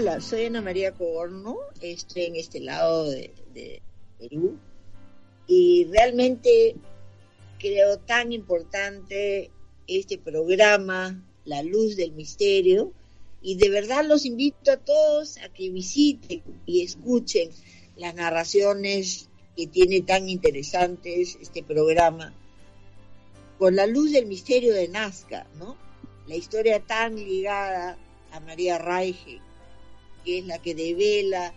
Hola, soy Ana María Coborno, estoy en este lado de, Perú y realmente creo tan importante este programa, La Luz del Misterio, y de verdad los invito a todos a que visiten y escuchen las narraciones que tiene tan interesantes este programa, con la luz del misterio de Nazca, ¿no? La historia tan ligada a María Raige, que es la que devela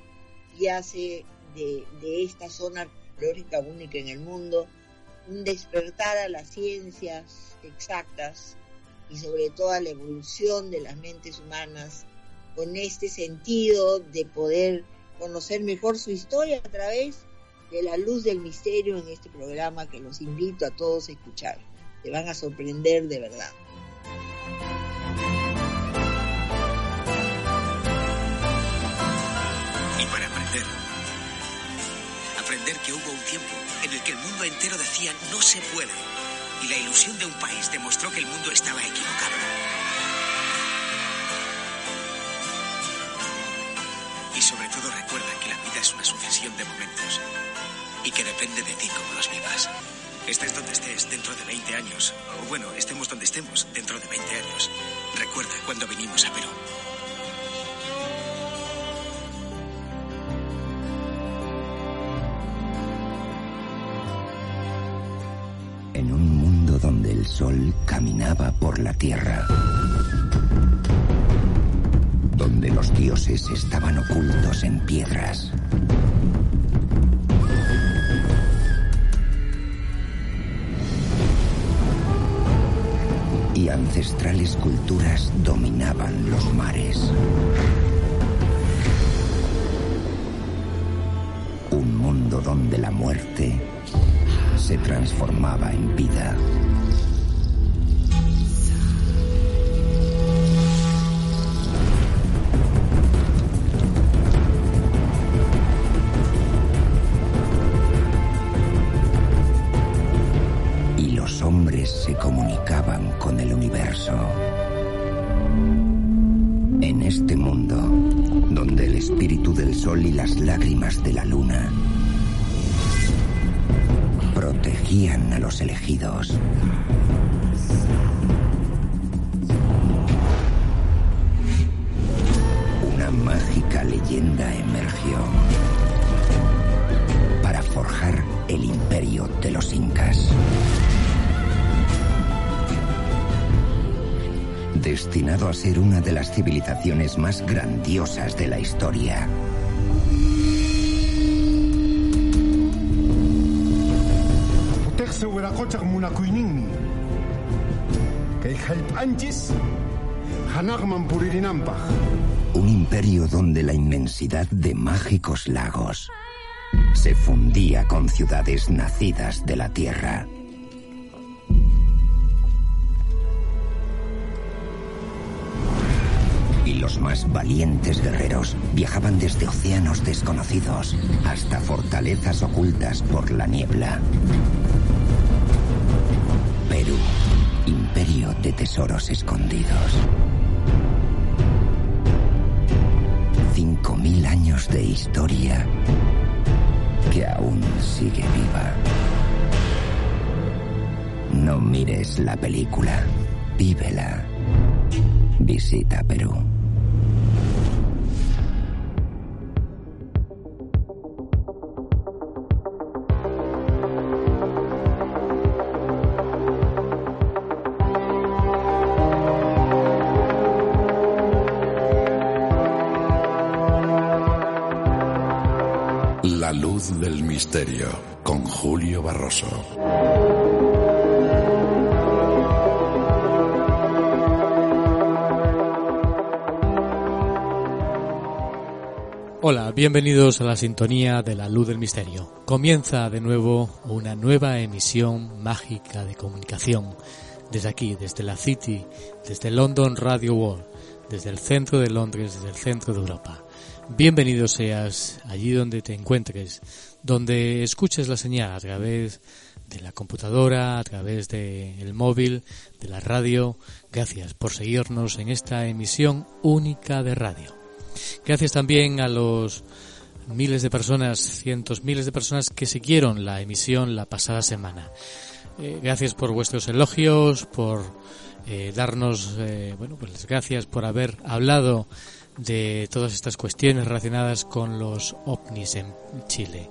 y hace de, esta zona arqueológica única en el mundo un despertar a las ciencias exactas y sobre todo a la evolución de las mentes humanas con este sentido de poder conocer mejor su historia a través de la luz del misterio en este programa que los invito a todos a escuchar. Te van a sorprender de verdad. Aprender, que hubo un tiempo en el que el mundo entero decía no se puede y la ilusión de un país demostró que el mundo estaba equivocado. Y sobre todo recuerda que la vida es una sucesión de momentos y que depende de ti cómo los vivas. Estés donde estés dentro de 20 años, o bueno, estemos donde estemos dentro de 20 años. Recuerda cuando vinimos a Perú. Sol caminaba por la tierra, donde los dioses estaban ocultos en piedras, y ancestrales culturas dominaban los mares. Un mundo donde la muerte se transformaba en vida. Hombres se comunicaban con el universo. En este mundo, donde el espíritu del sol y las lágrimas de la luna protegían a los elegidos. Una mágica leyenda emergió para forjar el imperio de los incas. Destinado a ser una de las civilizaciones más grandiosas de la historia. Un imperio donde la inmensidad de mágicos lagos se fundía con ciudades nacidas de la tierra. Valientes guerreros viajaban desde océanos desconocidos hasta fortalezas ocultas por la niebla. Perú, imperio de tesoros escondidos. Cinco mil años de historia que aún sigue viva. No mires la película, vívela. Visita Perú. Misterio con Julio Barroso. Hola, bienvenidos a la sintonía de la luz del misterio. Comienza de nuevo una nueva emisión mágica de comunicación desde aquí, desde la City, desde London Radio World, desde el centro de Londres, desde el centro de Europa. Bienvenido seas allí donde te encuentres, donde escuches la señal a través de la computadora, a través del móvil, de la radio. Gracias por seguirnos en esta emisión única de radio. Gracias también a los miles de personas, cientos, miles de personas que siguieron la emisión la pasada semana. Eh, gracias por vuestros elogios, por eh, darnos, eh, bueno, pues gracias por haber hablado de todas estas cuestiones relacionadas con los ovnis en Chile.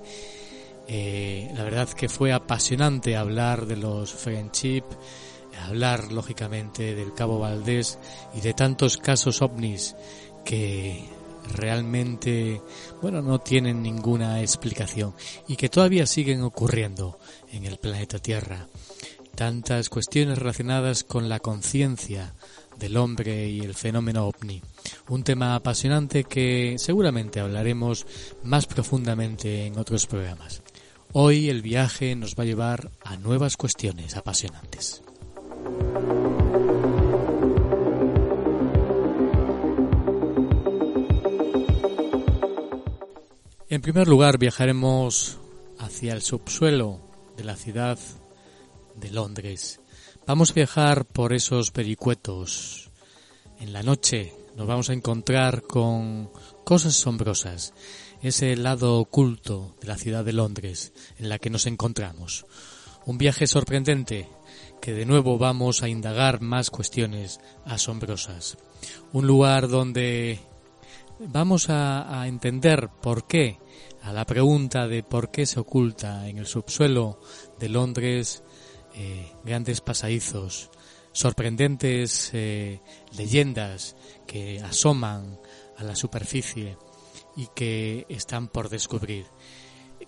la verdad que fue apasionante hablar de los friendship, hablar lógicamente del Cabo Valdés y de tantos casos ovnis que realmente, bueno, no tienen ninguna explicación y que todavía siguen ocurriendo en el planeta Tierra. Tantas cuestiones relacionadas con la conciencia del hombre y el fenómeno ovni. Un tema apasionante que seguramente hablaremos más profundamente en otros programas. Hoy el viaje nos va a llevar a nuevas cuestiones apasionantes. En primer lugar viajaremos hacia el subsuelo de la ciudad de Londres. Vamos a viajar por esos pericuetos. En la noche nos vamos a encontrar con cosas asombrosas, ese lado oculto de la ciudad de Londres en la que nos encontramos. Un viaje sorprendente que de nuevo vamos a indagar más cuestiones asombrosas. Un lugar donde vamos a, entender por qué, a la pregunta de por qué se oculta en el subsuelo de Londres eh, grandes pasadizos, sorprendentes eh, leyendas que asoman a la superficie y que están por descubrir.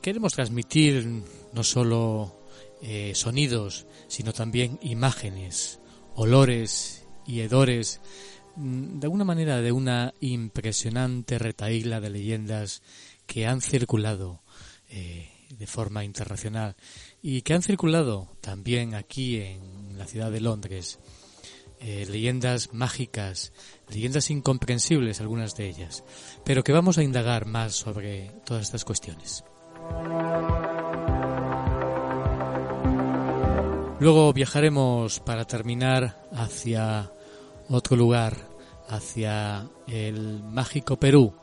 Queremos transmitir no solo eh, sonidos, sino también imágenes, olores y hedores, mm, de alguna manera de una impresionante retaíla de leyendas que han circulado eh, de forma internacional y que han circulado también aquí en la ciudad de Londres. Eh, leyendas mágicas, leyendas incomprensibles algunas de ellas, pero que vamos a indagar más sobre todas estas cuestiones. Luego viajaremos para terminar hacia otro lugar, hacia el mágico Perú.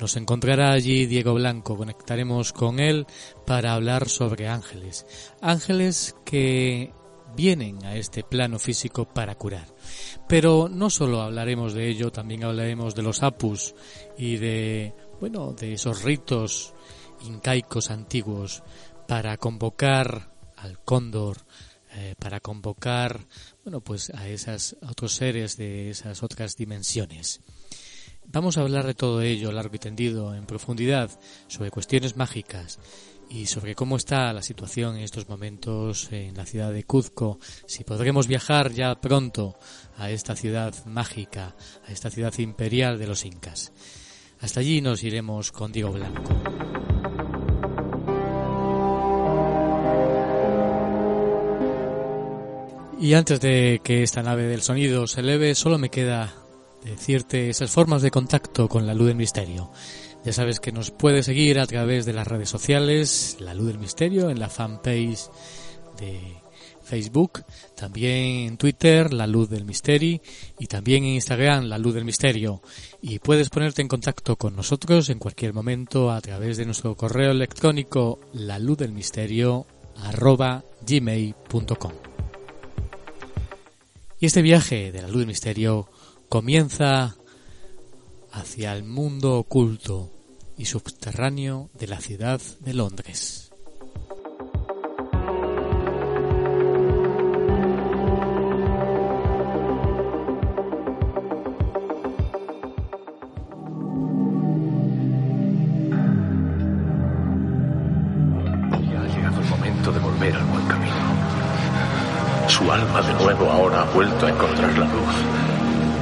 Nos encontrará allí Diego Blanco. Conectaremos con él para hablar sobre ángeles. Ángeles que vienen a este plano físico para curar. Pero no solo hablaremos de ello, también hablaremos de los apus y de, bueno, de esos ritos incaicos antiguos para convocar al cóndor, eh, para convocar bueno pues a esas otros seres de esas otras dimensiones. Vamos a hablar de todo ello largo y tendido, en profundidad, sobre cuestiones mágicas y sobre cómo está la situación en estos momentos en la ciudad de Cuzco, si podremos viajar ya pronto a esta ciudad mágica, a esta ciudad imperial de los incas. Hasta allí nos iremos con Diego Blanco. Y antes de que esta nave del sonido se eleve, solo me queda decirte esas formas de contacto con la luz del misterio. Ya sabes que nos puedes seguir a través de las redes sociales, La Luz del Misterio, en la fanpage de Facebook, también en Twitter, La Luz del Misterio, y también en Instagram, La Luz del Misterio. Y puedes ponerte en contacto con nosotros en cualquier momento a través de nuestro correo electrónico, la luz del misterio gmail.com. Y este viaje de la luz del misterio comienza hacia el mundo oculto y subterráneo de la ciudad de Londres. alma de nuevo ahora ha vuelto a encontrar la luz.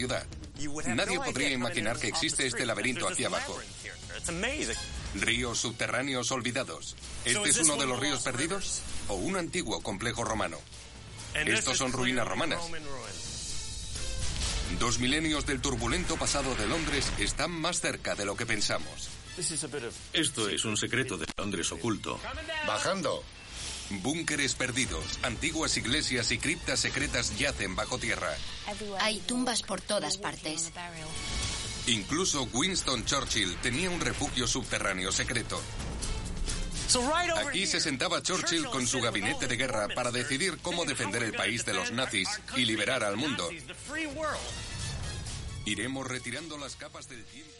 Ciudad. Nadie podría imaginar que existe este laberinto aquí abajo. Ríos subterráneos olvidados. ¿Este es uno de los ríos perdidos? ¿O un antiguo complejo romano? Estos son ruinas romanas. Dos milenios del turbulento pasado de Londres están más cerca de lo que pensamos. Esto es un secreto de Londres oculto. Bajando. Búnkeres perdidos, antiguas iglesias y criptas secretas yacen bajo tierra. Hay tumbas por todas partes. Incluso Winston Churchill tenía un refugio subterráneo secreto. Aquí se sentaba Churchill con su gabinete de guerra para decidir cómo defender el país de los nazis y liberar al mundo. Iremos retirando las capas del tiempo.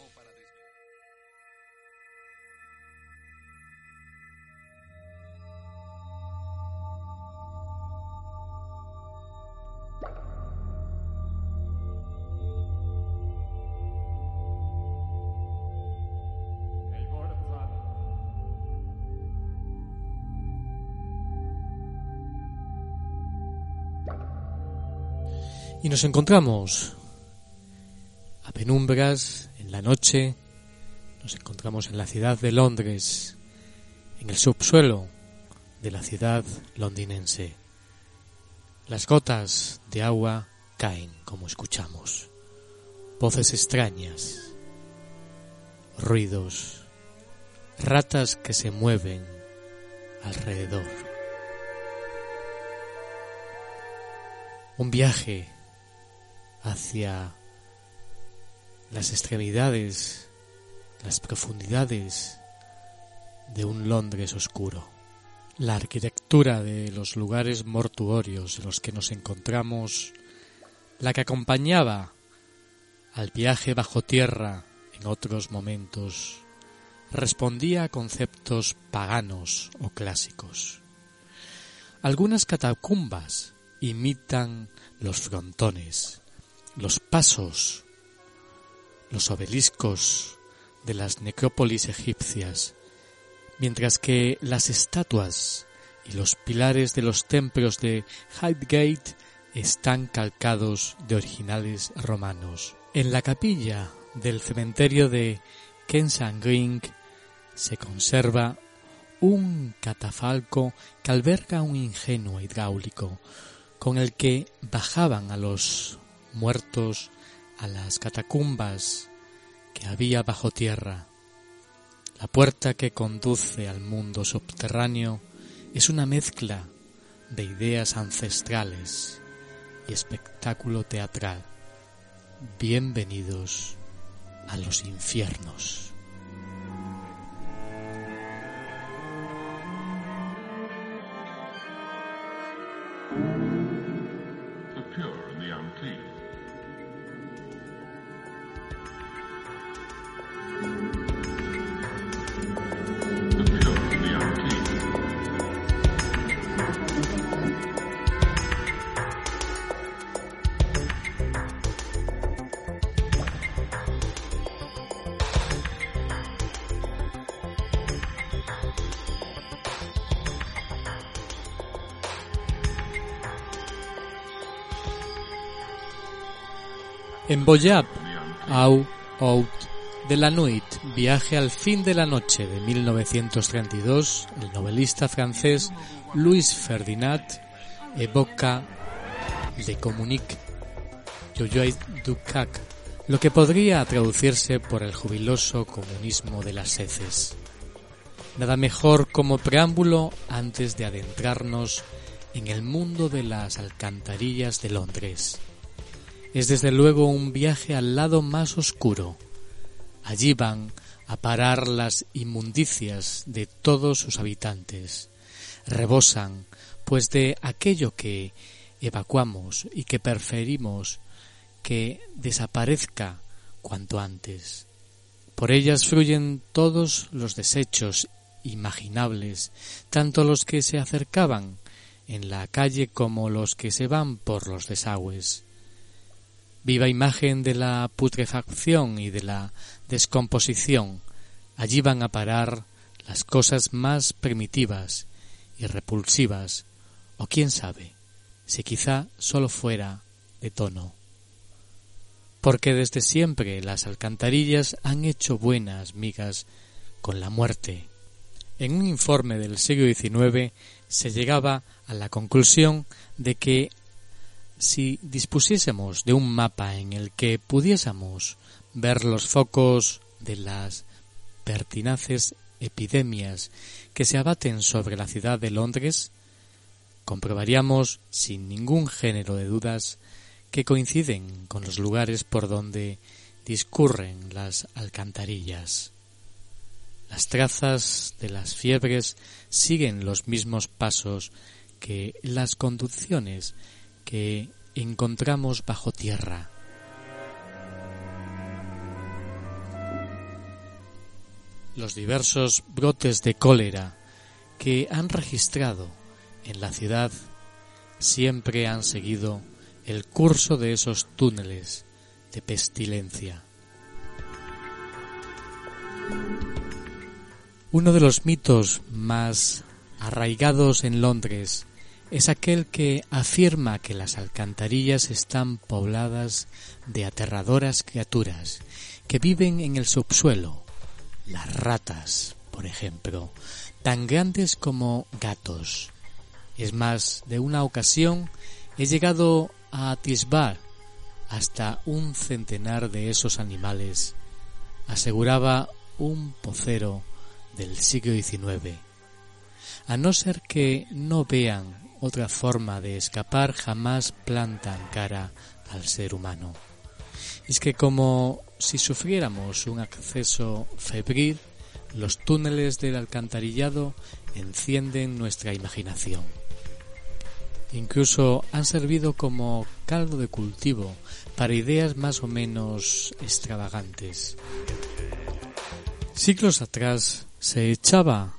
Y nos encontramos a penumbras, en la noche, nos encontramos en la ciudad de Londres, en el subsuelo de la ciudad londinense. Las gotas de agua caen, como escuchamos. Voces extrañas, ruidos, ratas que se mueven alrededor. Un viaje hacia las extremidades, las profundidades de un Londres oscuro. La arquitectura de los lugares mortuorios en los que nos encontramos, la que acompañaba al viaje bajo tierra en otros momentos, respondía a conceptos paganos o clásicos. Algunas catacumbas imitan los frontones, los pasos, los obeliscos de las necrópolis egipcias, mientras que las estatuas y los pilares de los templos de Highgate están calcados de originales romanos. En la capilla del cementerio de Kensal Green se conserva un catafalco que alberga un ingenuo hidráulico con el que bajaban a los muertos a las catacumbas que había bajo tierra. La puerta que conduce al mundo subterráneo es una mezcla de ideas ancestrales y espectáculo teatral. Bienvenidos a los infiernos. En Boyab, Au Out de la Nuit, Viaje al fin de la noche de 1932, el novelista francés Louis Ferdinand evoca de Comunique, Yoyoy Dukak, lo que podría traducirse por el jubiloso comunismo de las heces. Nada mejor como preámbulo antes de adentrarnos en el mundo de las alcantarillas de Londres. Es desde luego un viaje al lado más oscuro. Allí van a parar las inmundicias de todos sus habitantes. Rebosan, pues de aquello que evacuamos y que preferimos que desaparezca cuanto antes. Por ellas fluyen todos los desechos imaginables, tanto los que se acercaban en la calle como los que se van por los desagües. Viva imagen de la putrefacción y de la descomposición, allí van a parar las cosas más primitivas y repulsivas, o quién sabe, si quizá solo fuera de tono. Porque desde siempre las alcantarillas han hecho buenas migas con la muerte. En un informe del siglo XIX se llegaba a la conclusión de que si dispusiésemos de un mapa en el que pudiésemos ver los focos de las pertinaces epidemias que se abaten sobre la ciudad de Londres, comprobaríamos sin ningún género de dudas que coinciden con los lugares por donde discurren las alcantarillas. Las trazas de las fiebres siguen los mismos pasos que las conducciones que encontramos bajo tierra. Los diversos brotes de cólera que han registrado en la ciudad siempre han seguido el curso de esos túneles de pestilencia. Uno de los mitos más arraigados en Londres es aquel que afirma que las alcantarillas están pobladas de aterradoras criaturas que viven en el subsuelo, las ratas, por ejemplo, tan grandes como gatos. Es más, de una ocasión he llegado a atisbar hasta un centenar de esos animales, aseguraba un pocero del siglo XIX. A no ser que no vean otra forma de escapar, jamás plantan cara al ser humano. Es que como si sufriéramos un acceso febril, los túneles del alcantarillado encienden nuestra imaginación. Incluso han servido como caldo de cultivo para ideas más o menos extravagantes. Siglos atrás se echaba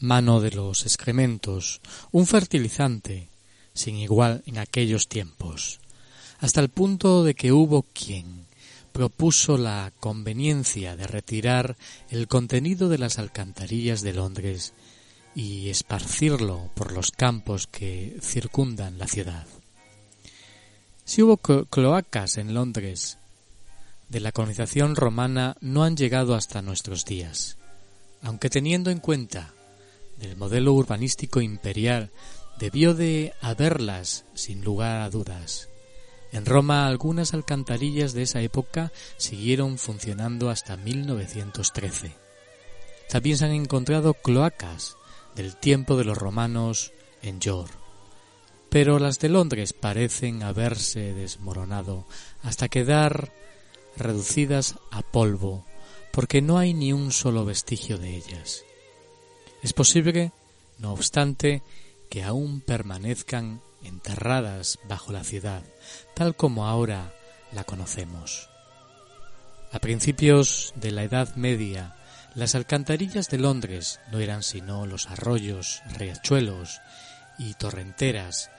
mano de los excrementos, un fertilizante sin igual en aquellos tiempos, hasta el punto de que hubo quien propuso la conveniencia de retirar el contenido de las alcantarillas de Londres y esparcirlo por los campos que circundan la ciudad. Si hubo cloacas en Londres de la colonización romana no han llegado hasta nuestros días aunque teniendo en cuenta del modelo urbanístico imperial, debió de haberlas sin lugar a dudas. En Roma algunas alcantarillas de esa época siguieron funcionando hasta 1913. También se han encontrado cloacas del tiempo de los romanos en York, pero las de Londres parecen haberse desmoronado hasta quedar reducidas a polvo porque no hay ni un solo vestigio de ellas. Es posible, no obstante, que aún permanezcan enterradas bajo la ciudad, tal como ahora la conocemos. A principios de la Edad Media, las alcantarillas de Londres no eran sino los arroyos, riachuelos y torrenteras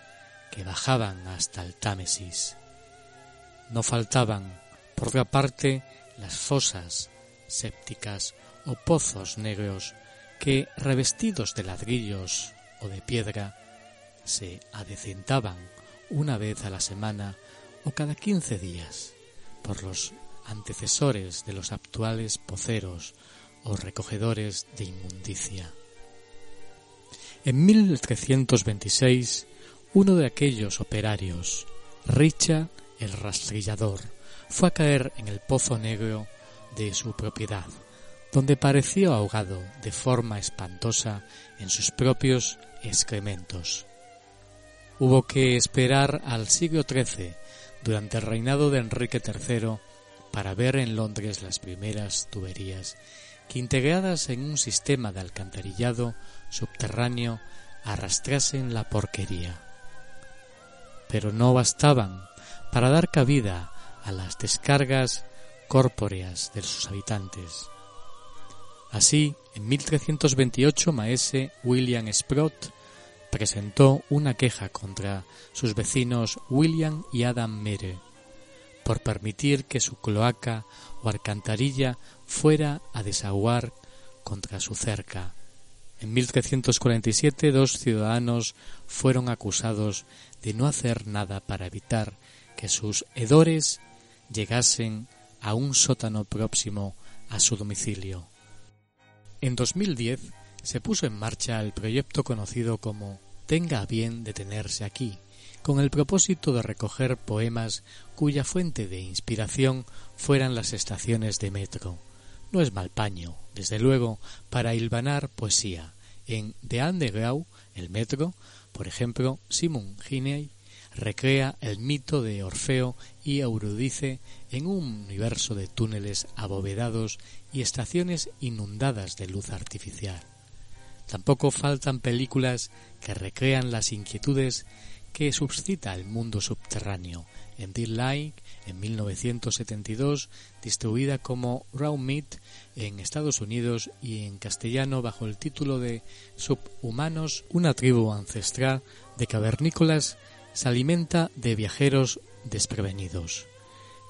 que bajaban hasta el Támesis. No faltaban, por otra parte, las fosas sépticas o pozos negros que, revestidos de ladrillos o de piedra, se adecentaban una vez a la semana o cada quince días por los antecesores de los actuales poceros o recogedores de inmundicia. En 1326, uno de aquellos operarios, Richard, el rastrillador, fue a caer en el pozo negro de su propiedad, donde pareció ahogado de forma espantosa en sus propios excrementos. Hubo que esperar al siglo XIII, durante el reinado de Enrique III, para ver en Londres las primeras tuberías que integradas en un sistema de alcantarillado subterráneo arrastrasen la porquería. Pero no bastaban para dar cabida a las descargas corpóreas de sus habitantes. Así, en 1328 maese William Sprott presentó una queja contra sus vecinos William y Adam Mere por permitir que su cloaca o alcantarilla fuera a desaguar contra su cerca. En 1347 dos ciudadanos fueron acusados de no hacer nada para evitar que sus hedores llegasen a un sótano próximo a su domicilio. En 2010 se puso en marcha el proyecto conocido como Tenga bien detenerse aquí, con el propósito de recoger poemas cuya fuente de inspiración fueran las estaciones de metro. No es mal paño, desde luego, para hilvanar poesía. En The Underground, el metro, por ejemplo, Simon Giney recrea el mito de Orfeo y Eurídice en un universo de túneles abovedados y estaciones inundadas de luz artificial. Tampoco faltan películas que recrean las inquietudes que suscita el mundo subterráneo. En Deep Light, en 1972, distribuida como Raw Meat en Estados Unidos y en castellano bajo el título de Subhumanos, una tribu ancestral de cavernícolas se alimenta de viajeros desprevenidos.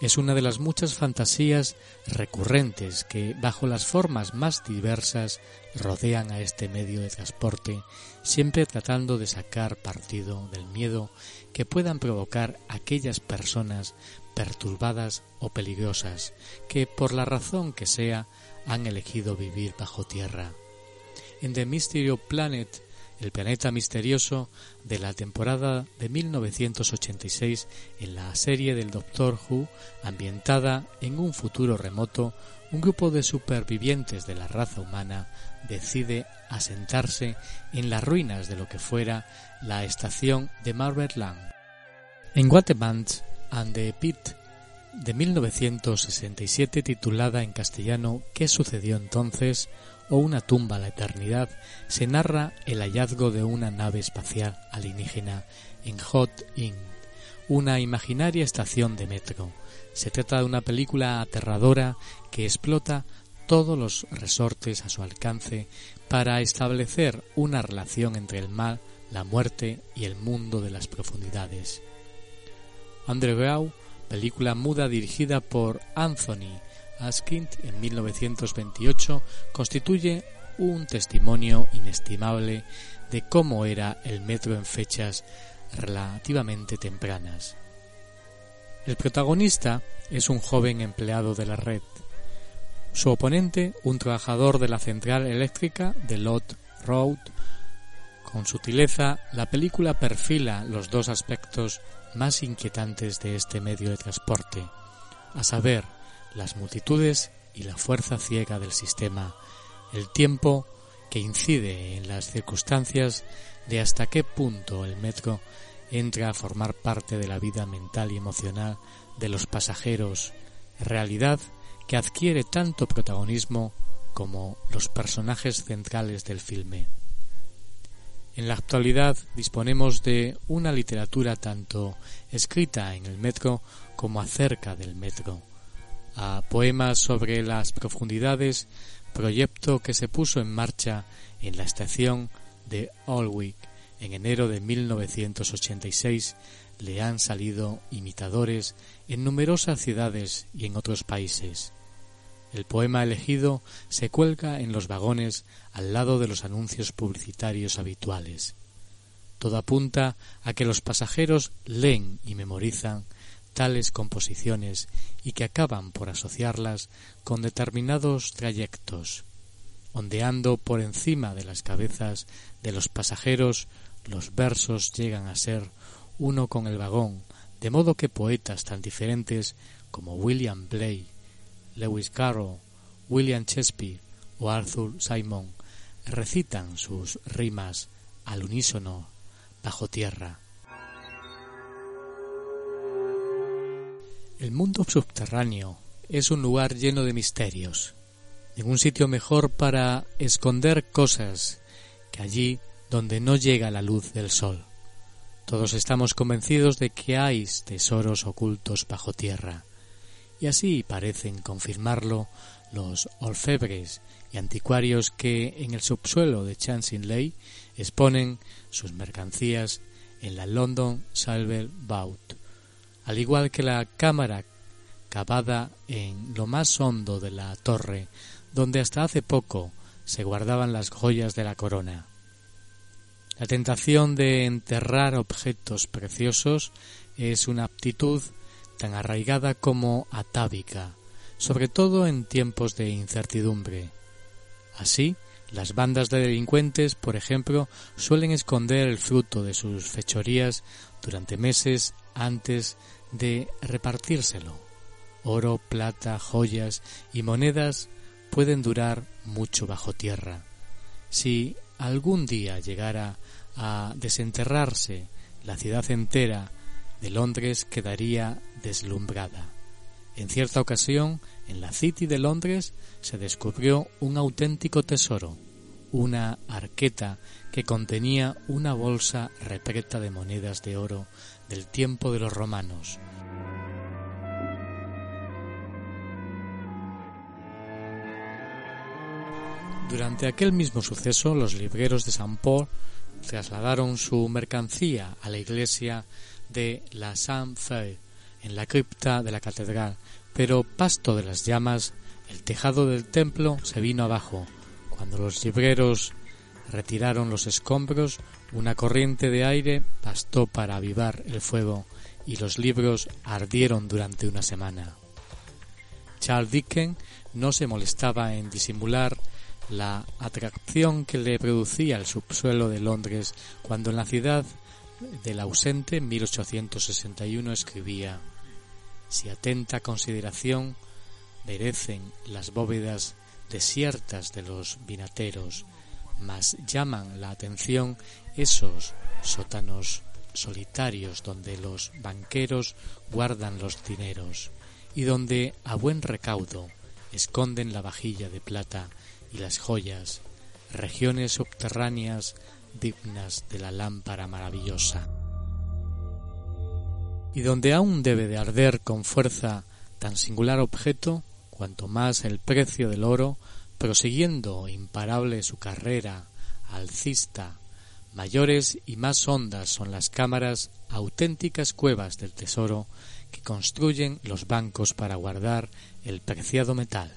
Es una de las muchas fantasías recurrentes que, bajo las formas más diversas, rodean a este medio de transporte, siempre tratando de sacar partido del miedo que puedan provocar aquellas personas perturbadas o peligrosas que, por la razón que sea, han elegido vivir bajo tierra. En The Mystery Planet el planeta misterioso de la temporada de 1986 en la serie del Doctor Who, ambientada en un futuro remoto, un grupo de supervivientes de la raza humana decide asentarse en las ruinas de lo que fuera la estación de Land. En Guatemala and the Pit de 1967 titulada en castellano ¿Qué sucedió entonces? O Una tumba a la eternidad, se narra el hallazgo de una nave espacial alienígena en Hot Inn, una imaginaria estación de metro. Se trata de una película aterradora que explota todos los resortes a su alcance para establecer una relación entre el mal, la muerte y el mundo de las profundidades. Underground, película muda dirigida por Anthony Askind en 1928 constituye un testimonio inestimable de cómo era el metro en fechas relativamente tempranas. El protagonista es un joven empleado de la red. Su oponente, un trabajador de la central eléctrica de Lot Road. Con sutileza, la película perfila los dos aspectos más inquietantes de este medio de transporte, a saber, las multitudes y la fuerza ciega del sistema, el tiempo que incide en las circunstancias de hasta qué punto el metro entra a formar parte de la vida mental y emocional de los pasajeros, realidad que adquiere tanto protagonismo como los personajes centrales del filme. En la actualidad disponemos de una literatura tanto escrita en el metro como acerca del metro, a poemas sobre las profundidades, proyecto que se puso en marcha en la estación de Alwick en enero de 1986, le han salido imitadores en numerosas ciudades y en otros países. El poema elegido se cuelga en los vagones al lado de los anuncios publicitarios habituales. Todo apunta a que los pasajeros leen y memorizan tales composiciones y que acaban por asociarlas con determinados trayectos. Ondeando por encima de las cabezas de los pasajeros, los versos llegan a ser uno con el vagón, de modo que poetas tan diferentes como William Blake, Lewis Carroll, William Shakespeare o Arthur Simon recitan sus rimas al unísono bajo tierra. El mundo subterráneo es un lugar lleno de misterios, ningún sitio mejor para esconder cosas que allí donde no llega la luz del sol. Todos estamos convencidos de que hay tesoros ocultos bajo tierra, y así parecen confirmarlo los orfebres y anticuarios que en el subsuelo de Chancellor exponen sus mercancías en la London Silver Vault, al igual que la cámara cavada en lo más hondo de la torre, donde hasta hace poco se guardaban las joyas de la corona. La tentación de enterrar objetos preciosos es una aptitud tan arraigada como atávica, sobre todo en tiempos de incertidumbre. Así, las bandas de delincuentes, por ejemplo, suelen esconder el fruto de sus fechorías durante meses antes de repartírselo. Oro, plata, joyas y monedas pueden durar mucho bajo tierra. Si algún día llegara a desenterrarse la ciudad entera de Londres quedaría deslumbrada. En cierta ocasión, en la City de Londres se descubrió un auténtico tesoro, una arqueta que contenía una bolsa repleta de monedas de oro del tiempo de los romanos. Durante aquel mismo suceso, los libreros de San Paul trasladaron su mercancía a la iglesia de la Saint-Feu en la cripta de la catedral, pero pasto de las llamas, el tejado del templo se vino abajo. Cuando los libreros retiraron los escombros, una corriente de aire bastó para avivar el fuego y los libros ardieron durante una semana. Charles Dickens no se molestaba en disimular la atracción que le producía el subsuelo de Londres cuando en la ciudad del ausente en 1861 escribía Si atenta consideración merecen las bóvedas desiertas de los vinateros, mas llaman la atención esos sótanos solitarios donde los banqueros guardan los dineros y donde a buen recaudo esconden la vajilla de plata y las joyas, regiones subterráneas dignas de la lámpara maravillosa. Y donde aún debe de arder con fuerza tan singular objeto, cuanto más el precio del oro, prosiguiendo imparable su carrera alcista, mayores y más hondas son las cámaras, auténticas cuevas del tesoro que construyen los bancos para guardar el preciado metal.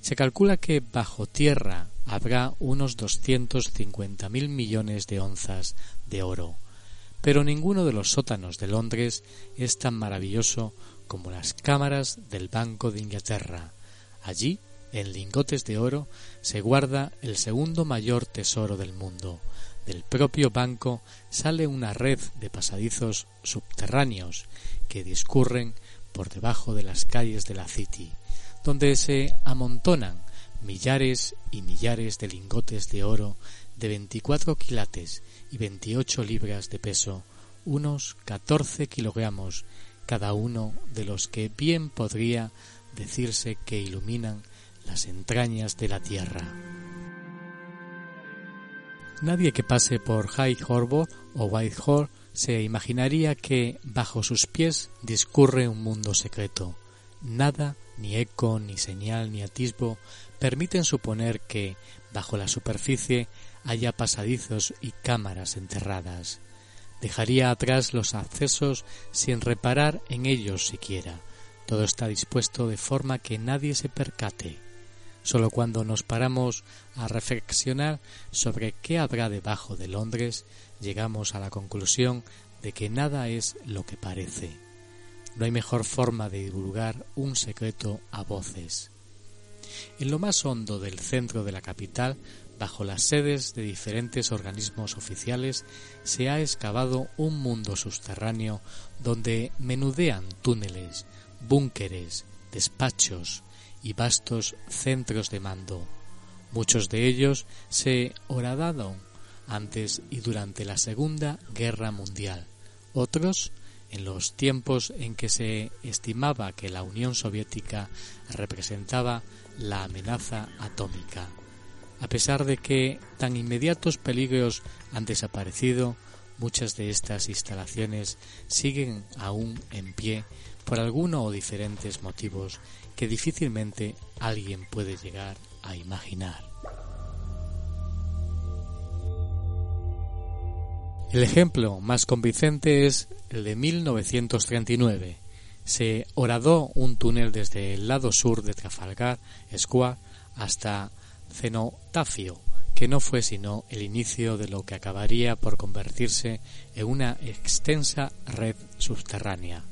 Se calcula que bajo tierra habrá unos cincuenta mil millones de onzas de oro, pero ninguno de los sótanos de Londres es tan maravilloso como las cámaras del Banco de Inglaterra. Allí, en lingotes de oro, se guarda el segundo mayor tesoro del mundo. Del propio banco sale una red de pasadizos subterráneos que discurren por debajo de las calles de la City donde se amontonan millares y millares de lingotes de oro de 24 quilates y 28 libras de peso, unos 14 kilogramos cada uno de los que bien podría decirse que iluminan las entrañas de la tierra. Nadie que pase por High Horror o Whitehall se imaginaría que bajo sus pies discurre un mundo secreto. Nada ni eco, ni señal, ni atisbo permiten suponer que, bajo la superficie, haya pasadizos y cámaras enterradas. Dejaría atrás los accesos sin reparar en ellos siquiera. Todo está dispuesto de forma que nadie se percate. Solo cuando nos paramos a reflexionar sobre qué habrá debajo de Londres, llegamos a la conclusión de que nada es lo que parece. No hay mejor forma de divulgar un secreto a voces. En lo más hondo del centro de la capital bajo las sedes de diferentes organismos oficiales, se ha excavado un mundo subterráneo donde menudean túneles, búnkeres, despachos y vastos centros de mando. Muchos de ellos se horadaron antes y durante la Segunda Guerra Mundial. Otros en los tiempos en que se estimaba que la Unión Soviética representaba la amenaza atómica. A pesar de que tan inmediatos peligros han desaparecido, muchas de estas instalaciones siguen aún en pie por alguno o diferentes motivos que difícilmente alguien puede llegar a imaginar. El ejemplo más convincente es el de 1939. Se horadó un túnel desde el lado sur de Trafalgar Square hasta Cenotafio, que no fue sino el inicio de lo que acabaría por convertirse en una extensa red subterránea.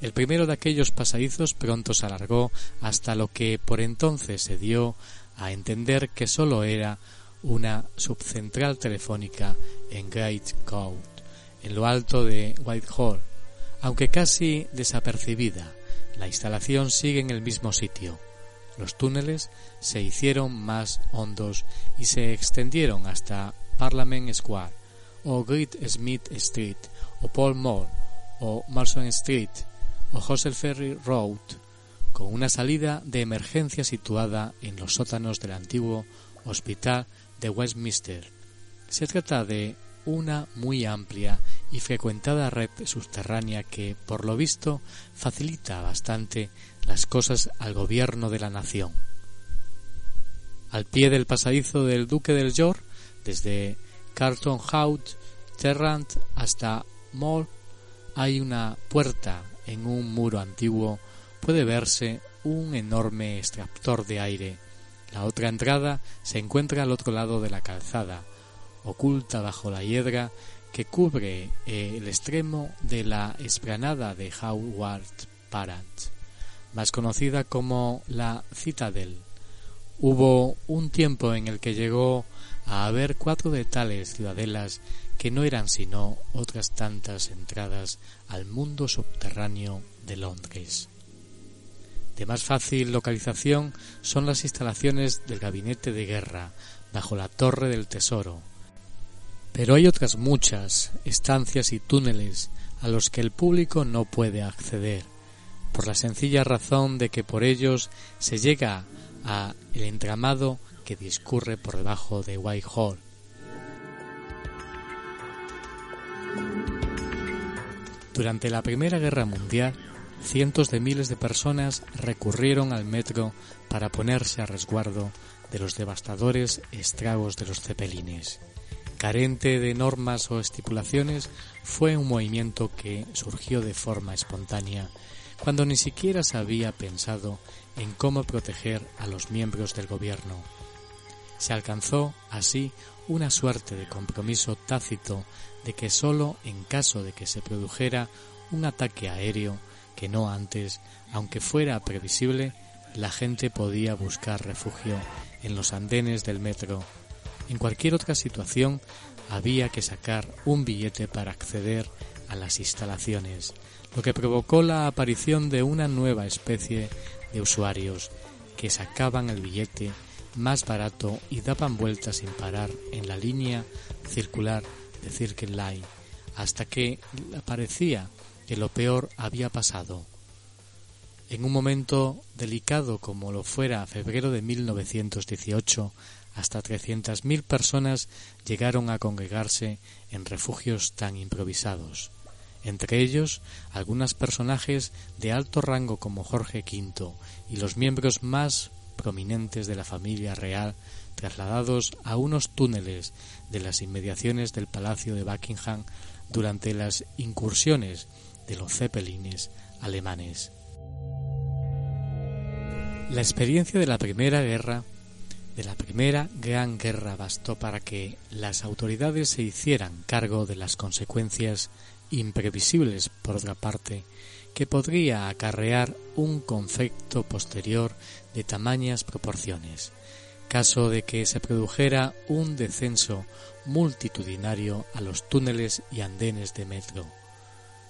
El primero de aquellos pasadizos pronto se alargó hasta lo que por entonces se dio a entender que sólo era una subcentral telefónica en Great Court, en lo alto de Whitehall. Aunque casi desapercibida, la instalación sigue en el mismo sitio. Los túneles se hicieron más hondos y se extendieron hasta Parliament Square, o Great Smith Street, o Paul Mall, o Marston Street, o Hostel Ferry Road, con una salida de emergencia situada en los sótanos del antiguo Hospital de Westminster. Se trata de una muy amplia y frecuentada red subterránea que, por lo visto, facilita bastante las cosas al gobierno de la nación. Al pie del pasadizo del Duque del York, desde Carlton House, Terrant hasta Mall, hay una puerta en un muro antiguo. Puede verse un enorme extractor de aire la otra entrada se encuentra al otro lado de la calzada, oculta bajo la hiedra que cubre eh, el extremo de la esplanada de Howard Parant, más conocida como la Citadel. Hubo un tiempo en el que llegó a haber cuatro de tales ciudadelas que no eran sino otras tantas entradas al mundo subterráneo de Londres. De más fácil localización son las instalaciones del gabinete de guerra bajo la torre del tesoro. Pero hay otras muchas estancias y túneles a los que el público no puede acceder, por la sencilla razón de que por ellos se llega a el entramado que discurre por debajo de Whitehall. Durante la Primera Guerra Mundial, cientos de miles de personas recurrieron al metro para ponerse a resguardo de los devastadores estragos de los cepelines. Carente de normas o estipulaciones, fue un movimiento que surgió de forma espontánea, cuando ni siquiera se había pensado en cómo proteger a los miembros del gobierno. Se alcanzó, así, una suerte de compromiso tácito de que sólo en caso de que se produjera un ataque aéreo que no antes, aunque fuera previsible, la gente podía buscar refugio en los andenes del metro. En cualquier otra situación había que sacar un billete para acceder a las instalaciones, lo que provocó la aparición de una nueva especie de usuarios que sacaban el billete más barato y daban vueltas sin parar en la línea circular de Circle Line hasta que parecía que lo peor había pasado. En un momento delicado como lo fuera febrero de 1918, hasta 300.000 personas llegaron a congregarse en refugios tan improvisados. Entre ellos, algunos personajes de alto rango como Jorge V y los miembros más prominentes de la familia real trasladados a unos túneles de las inmediaciones del Palacio de Buckingham durante las incursiones de los zeppelines alemanes. La experiencia de la Primera Guerra, de la Primera Gran Guerra, bastó para que las autoridades se hicieran cargo de las consecuencias imprevisibles, por otra parte, que podría acarrear un conflicto posterior de tamañas proporciones. Caso de que se produjera un descenso multitudinario a los túneles y andenes de metro,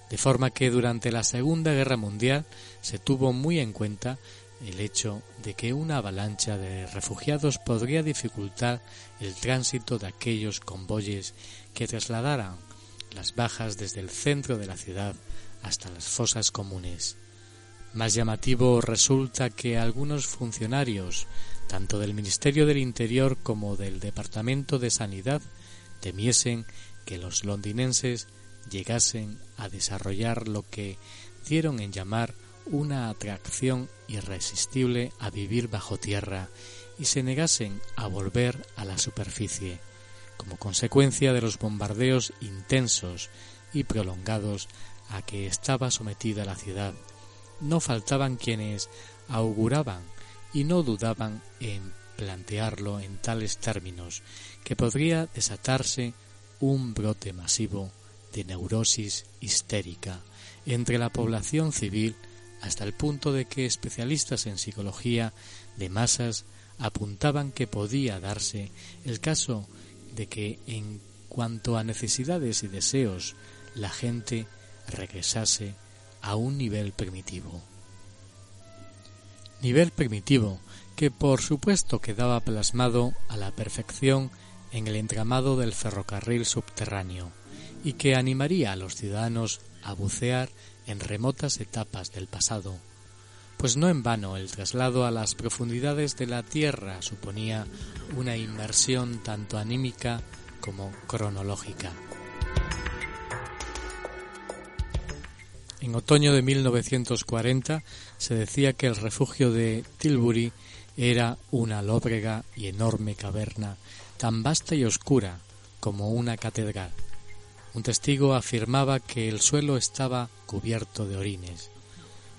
de forma que durante la Segunda Guerra Mundial se tuvo muy en cuenta el hecho de que una avalancha de refugiados podría dificultar el tránsito de aquellos convoyes que trasladaran las bajas desde el centro de la ciudad hasta las fosas comunes. Más llamativo resulta que algunos funcionarios, tanto del Ministerio del Interior como del Departamento de Sanidad, temiesen que los londinenses llegasen a desarrollar lo que dieron en llamar una atracción irresistible a vivir bajo tierra y se negasen a volver a la superficie, como consecuencia de los bombardeos intensos y prolongados a que estaba sometida la ciudad. No faltaban quienes auguraban y no dudaban en plantearlo en tales términos que podría desatarse un brote masivo de neurosis histérica entre la población civil hasta el punto de que especialistas en psicología de masas apuntaban que podía darse el caso de que en cuanto a necesidades y deseos la gente regresase a un nivel primitivo. Nivel primitivo que por supuesto quedaba plasmado a la perfección en el entramado del ferrocarril subterráneo y que animaría a los ciudadanos a bucear en remotas etapas del pasado, pues no en vano el traslado a las profundidades de la Tierra suponía una inmersión tanto anímica como cronológica. En otoño de 1940 se decía que el refugio de Tilbury era una lóbrega y enorme caverna tan vasta y oscura como una catedral. Un testigo afirmaba que el suelo estaba cubierto de orines.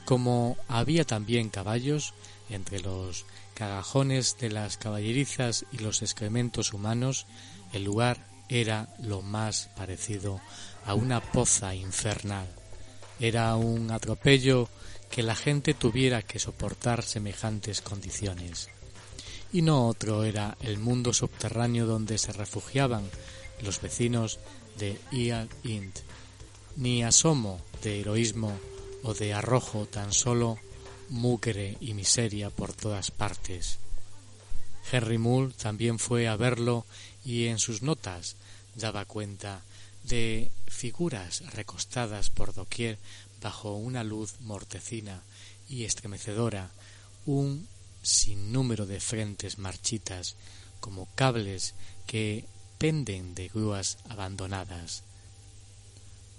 Como había también caballos, entre los cagajones de las caballerizas y los excrementos humanos, el lugar era lo más parecido a una poza infernal. Era un atropello que la gente tuviera que soportar semejantes condiciones. Y no otro era el mundo subterráneo donde se refugiaban los vecinos de Ial Int, ni asomo de heroísmo o de arrojo, tan solo mugre y miseria por todas partes. Henry Moore también fue a verlo y en sus notas daba cuenta de figuras recostadas por doquier bajo una luz mortecina y estremecedora, un sinnúmero de frentes marchitas como cables que penden de grúas abandonadas.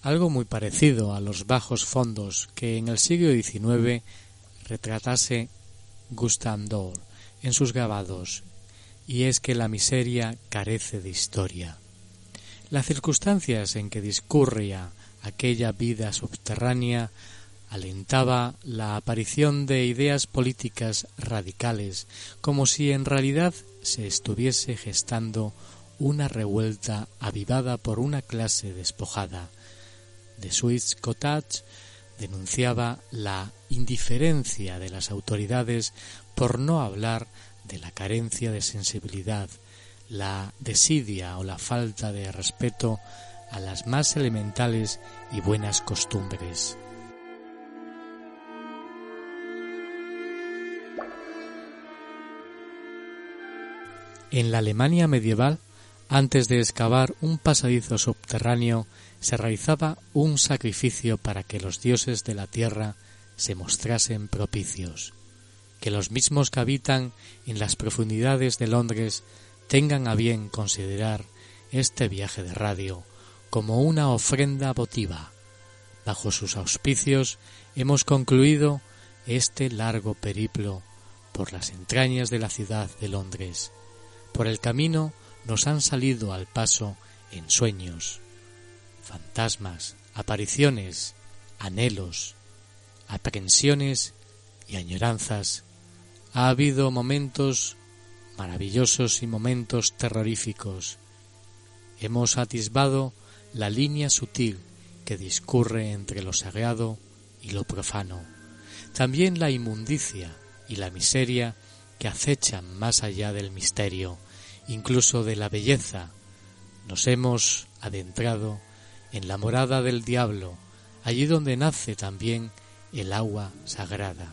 Algo muy parecido a los bajos fondos que en el siglo XIX retratase Gustav Dor en sus grabados, y es que la miseria carece de historia. Las circunstancias en que discurría aquella vida subterránea alentaba la aparición de ideas políticas radicales, como si en realidad se estuviese gestando una revuelta avivada por una clase despojada. De Swiss Cottage denunciaba la indiferencia de las autoridades por no hablar de la carencia de sensibilidad, la desidia o la falta de respeto a las más elementales y buenas costumbres. En la Alemania medieval antes de excavar un pasadizo subterráneo se realizaba un sacrificio para que los dioses de la tierra se mostrasen propicios, que los mismos que habitan en las profundidades de Londres tengan a bien considerar este viaje de radio como una ofrenda votiva. Bajo sus auspicios hemos concluido este largo periplo por las entrañas de la ciudad de Londres. Por el camino nos han salido al paso en sueños, fantasmas, apariciones, anhelos, aprehensiones y añoranzas. Ha habido momentos maravillosos y momentos terroríficos. Hemos atisbado la línea sutil que discurre entre lo sagrado y lo profano. También la inmundicia y la miseria que acechan más allá del misterio, incluso de la belleza. Nos hemos adentrado en la morada del diablo, allí donde nace también el agua sagrada,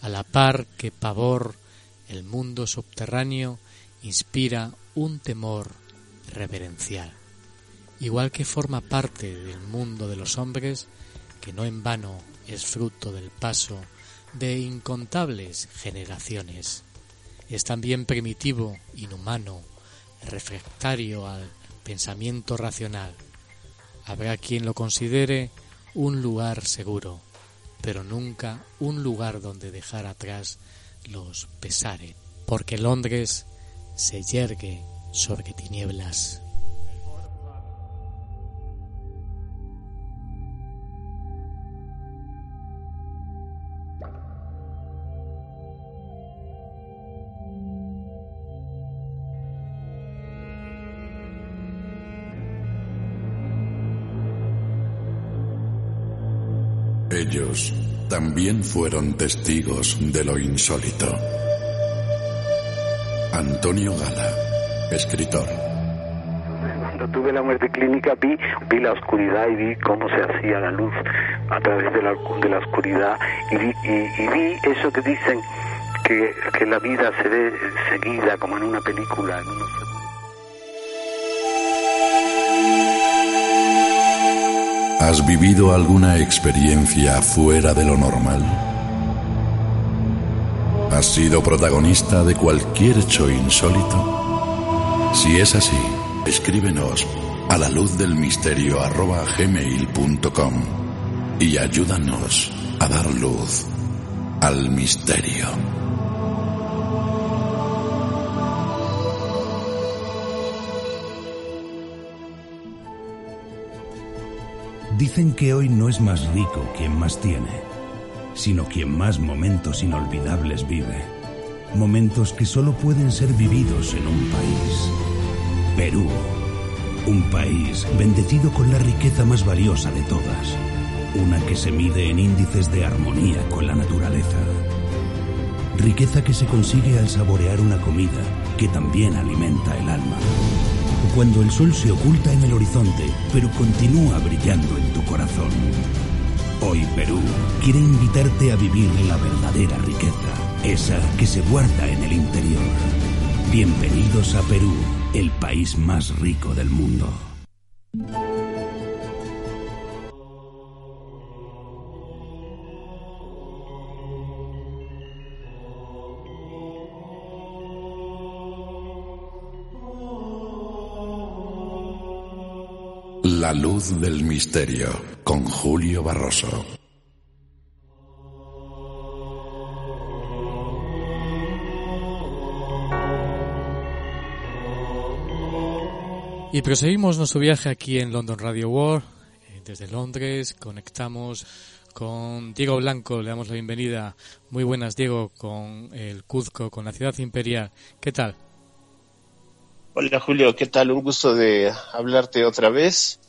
a la par que pavor el mundo subterráneo inspira un temor reverencial, igual que forma parte del mundo de los hombres, que no en vano es fruto del paso de incontables generaciones. Es también primitivo, inhumano, refractario al pensamiento racional. Habrá quien lo considere un lugar seguro, pero nunca un lugar donde dejar atrás los pesares, porque Londres se yergue sobre tinieblas. Ellos también fueron testigos de lo insólito. Antonio Gala, escritor. Cuando tuve la muerte clínica vi, vi la oscuridad y vi cómo se hacía la luz a través de la, de la oscuridad y vi, y, vi eso que dicen que, que, la vida se ve seguida como en una película, en unos ¿Has vivido alguna experiencia fuera de lo normal? ¿Has sido protagonista de cualquier hecho insólito? Si es así, escríbenos a la luz del misterio gmail.com y ayúdanos a dar luz al misterio. Dicen que hoy no es más rico quien más tiene, sino quien más momentos inolvidables vive. Momentos que solo pueden ser vividos en un país. Perú. Un país bendecido con la riqueza más valiosa de todas. Una que se mide en índices de armonía con la naturaleza. Riqueza que se consigue al saborear una comida que también alimenta el alma cuando el sol se oculta en el horizonte, pero continúa brillando en Hoy Perú quiere invitarte a vivir la verdadera riqueza, esa que se guarda en el interior. Bienvenidos a Perú, el país más rico del mundo. La luz del misterio con Julio Barroso. Y proseguimos nuestro viaje aquí en London Radio World. Eh, desde Londres conectamos con Diego Blanco. Le damos la bienvenida. Muy buenas, Diego, con el Cuzco, con la ciudad imperial. ¿Qué tal? Hola Julio, ¿qué tal? Un gusto de hablarte otra vez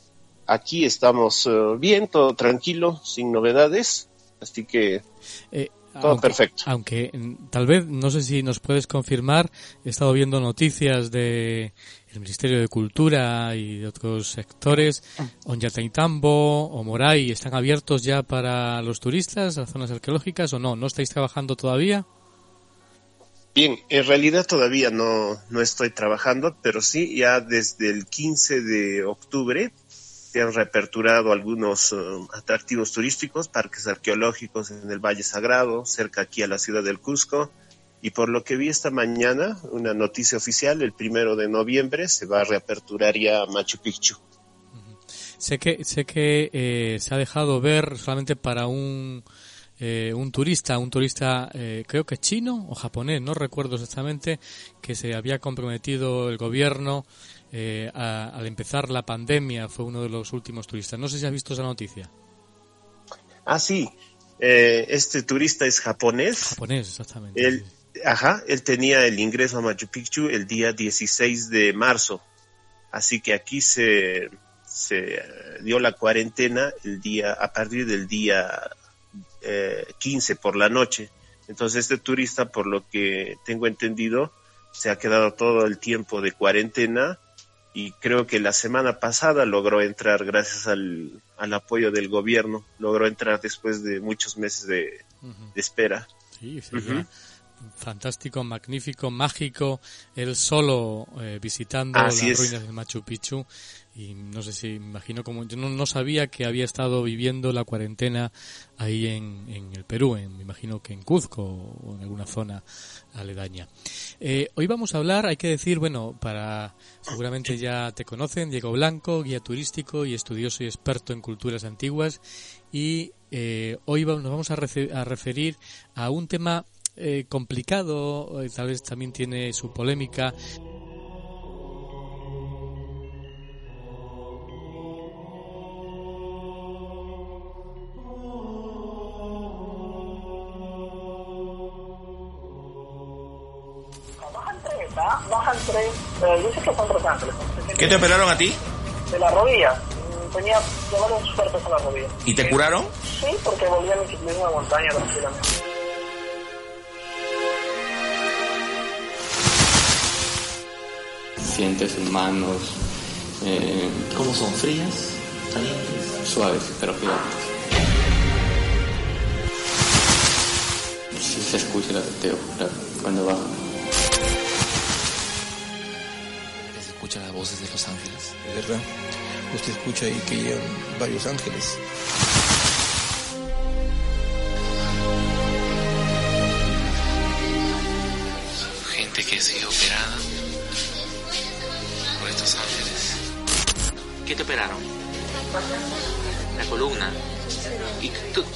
aquí estamos eh, bien, todo tranquilo, sin novedades, así que eh, todo perfecto. Aunque mm, tal vez, no sé si nos puedes confirmar, he estado viendo noticias de el Ministerio de Cultura y de otros sectores, Onyataitambo o Moray, ¿están abiertos ya para los turistas, las zonas arqueológicas o no? ¿No estáis trabajando todavía? Bien, en realidad todavía no, no estoy trabajando, pero sí, ya desde el 15 de octubre se han reaperturado algunos eh, atractivos turísticos, parques arqueológicos en el Valle Sagrado, cerca aquí a la ciudad del Cusco. Y por lo que vi esta mañana, una noticia oficial, el primero de noviembre se va a reaperturar ya Machu Picchu. Sé que, sé que eh, se ha dejado ver solamente para un, eh, un turista, un turista creo que chino o japonés, no recuerdo exactamente, que se había comprometido el gobierno eh, al empezar la pandemia fue uno de los últimos turistas. No sé si has visto esa noticia. Ah, sí. Eh, este turista es japonés. Japonés, exactamente. Él, Ajá, él tenía el ingreso a Machu Picchu el día 16 de marzo. Así que aquí se, se dio la cuarentena el día, a partir del día 15 eh, por la noche. Entonces este turista, por lo que tengo entendido, se ha quedado todo el tiempo de cuarentena y creo que la semana pasada logró entrar gracias al, apoyo del gobierno, logró entrar después de muchos meses de, espera. Sí, fantástico, magnífico, mágico, él solo eh, visitando las ruinas del Machu Picchu y no sé si imagino como yo no, sabía que había estado viviendo la cuarentena ahí en, en el Perú, en, me imagino que en Cuzco o en alguna zona aledaña. Eh, hoy vamos a hablar, hay que decir, bueno, para seguramente ya te conocen, Diego Blanco, guía turístico y estudioso y experto en culturas antiguas y eh, hoy nos vamos a, referir a un tema eh, complicado, tal vez también tiene su polémica. Bajan tres, eh, yo sé que son tres ángeles. ¿Qué te operaron a ti? De la rodilla. Tenía varios fuertes en la rodilla. ¿Y te curaron? Sí, porque volví a mi ciclismo de montaña tranquilamente. sientes en manos. Eh, ¿Cómo son? ¿Frías? ¿Calientes? Suaves, pero frías. Sí se escucha el aleteo cuando baja. Las voces de los ángeles. De verdad. Usted escucha ahí que llegan varios ángeles. Gente que ha sido operada ¿Qué te operaron? La columna. ¿Y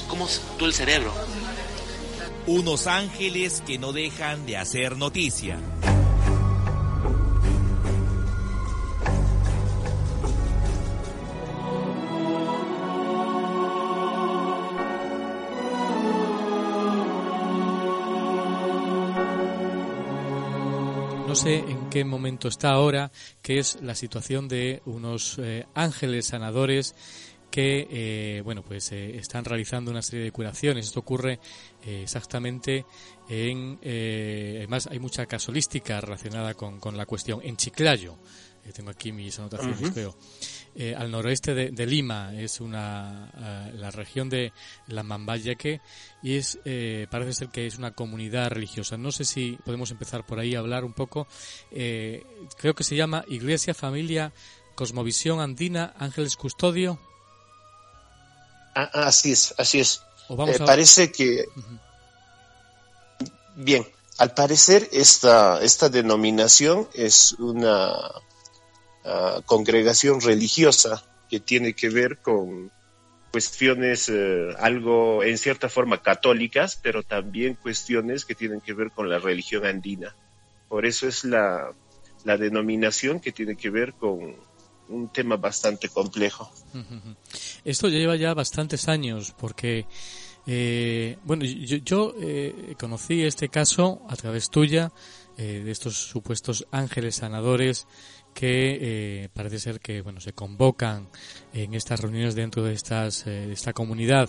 cómo tú el cerebro? Unos ángeles que no dejan de hacer noticia. Sé en qué momento está ahora, que es la situación de unos eh, ángeles sanadores que eh, bueno pues eh, están realizando una serie de curaciones. Esto ocurre exactamente en además hay mucha casuística relacionada con, con la cuestión. En Chiclayo tengo aquí mis anotaciones creo eh, al noroeste de, Lima, es una eh, la región de la Mambayaque y es eh, parece ser que es una comunidad religiosa. No sé si podemos empezar por ahí a hablar un poco. creo que se llama Iglesia Familia Cosmovisión Andina Ángeles Custodio. Ah, así es, así es. Parece que bien, al parecer esta esta denominación es una congregación religiosa que tiene que ver con cuestiones eh, algo en cierta forma católicas, pero también cuestiones que tienen que ver con la religión andina. Por eso es la, la denominación que tiene que ver con un tema bastante complejo. Esto lleva ya bastantes años porque, eh, bueno, yo, yo eh, conocí este caso a través tuya, de estos supuestos ángeles sanadores que eh, parece ser que bueno se convocan en estas reuniones dentro de estas eh, esta comunidad.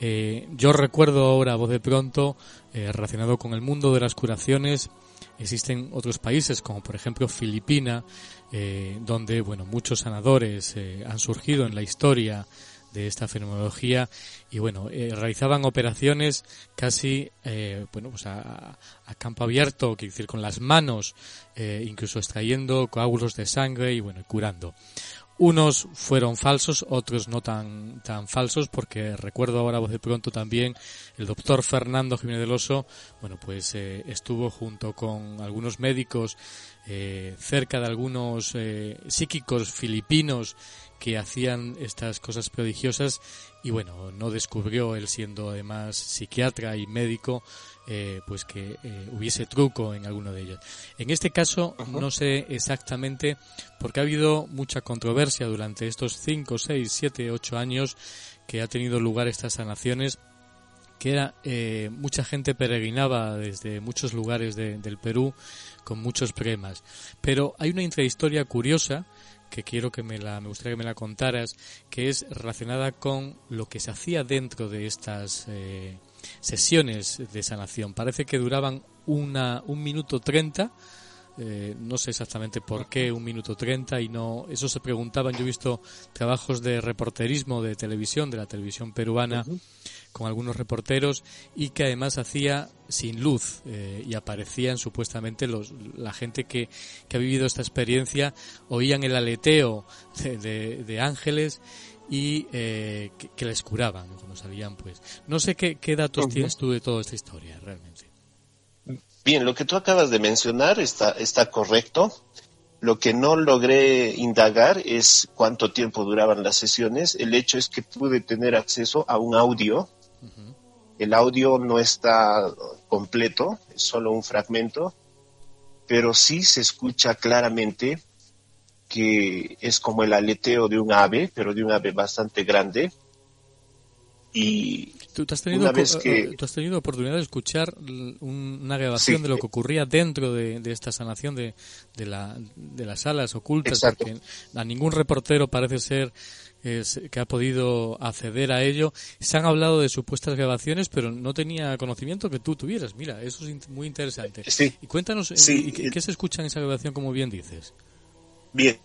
Eh, yo recuerdo ahora voz de pronto relacionado con el mundo de las curaciones existen otros países como por ejemplo Filipina donde bueno muchos sanadores han surgido en la historia de esta fenomenología y bueno realizaban operaciones casi bueno pues a, campo abierto quiero decir con las manos eh, incluso extrayendo coágulos de sangre y bueno, curando. Unos fueron falsos, otros no tan, tan falsos, porque recuerdo ahora voz de pronto también el doctor Fernando Jiménez del Oso, bueno, pues eh, estuvo junto con algunos médicos eh, cerca de algunos eh, psíquicos filipinos que hacían estas cosas prodigiosas y bueno, no descubrió él siendo además psiquiatra y médico eh, pues que eh, hubiese truco en alguno de ellos. En este caso no sé exactamente porque ha habido mucha controversia durante estos 5, 6, 7, 8 años que ha tenido lugar estas sanaciones que era eh, mucha gente peregrinaba desde muchos lugares del Perú con muchos premas. Pero hay una intrahistoria curiosa que quiero que me la me gustaría que me la contaras, que es relacionada con lo que se hacía dentro de estas sesiones de sanación. Parece que duraban una, un minuto treinta. Eh, no sé exactamente por qué un minuto treinta y no eso se preguntaban. Yo he visto trabajos de reporterismo de televisión de la televisión peruana con algunos reporteros y que además hacía sin luz eh, y aparecían supuestamente los, la gente que, que ha vivido esta experiencia oían el aleteo de, de, ángeles y eh, que, les curaban cuando salían pues. No sé qué, qué datos tienes tú de toda esta historia realmente bien lo que tú acabas de mencionar está está correcto lo que no logré indagar es cuánto tiempo duraban las sesiones. El hecho es que pude tener acceso a un audio el audio no está completo, es solo un fragmento, pero sí se escucha claramente que es como el aleteo de un ave, pero de un ave bastante grande. Y ¿Tú, has tenido, que... ¿tú has tenido oportunidad de escuchar una grabación de lo que ocurría dentro de, esta sanación de, de, la, de las salas ocultas? Porque a ningún reportero parece ser que ha podido acceder a ello. Se han hablado de supuestas grabaciones, pero no tenía conocimiento que tú tuvieras. Mira, eso es muy interesante. Y cuéntanos, eh, ¿qué, se escucha en esa grabación, como bien dices? Bien,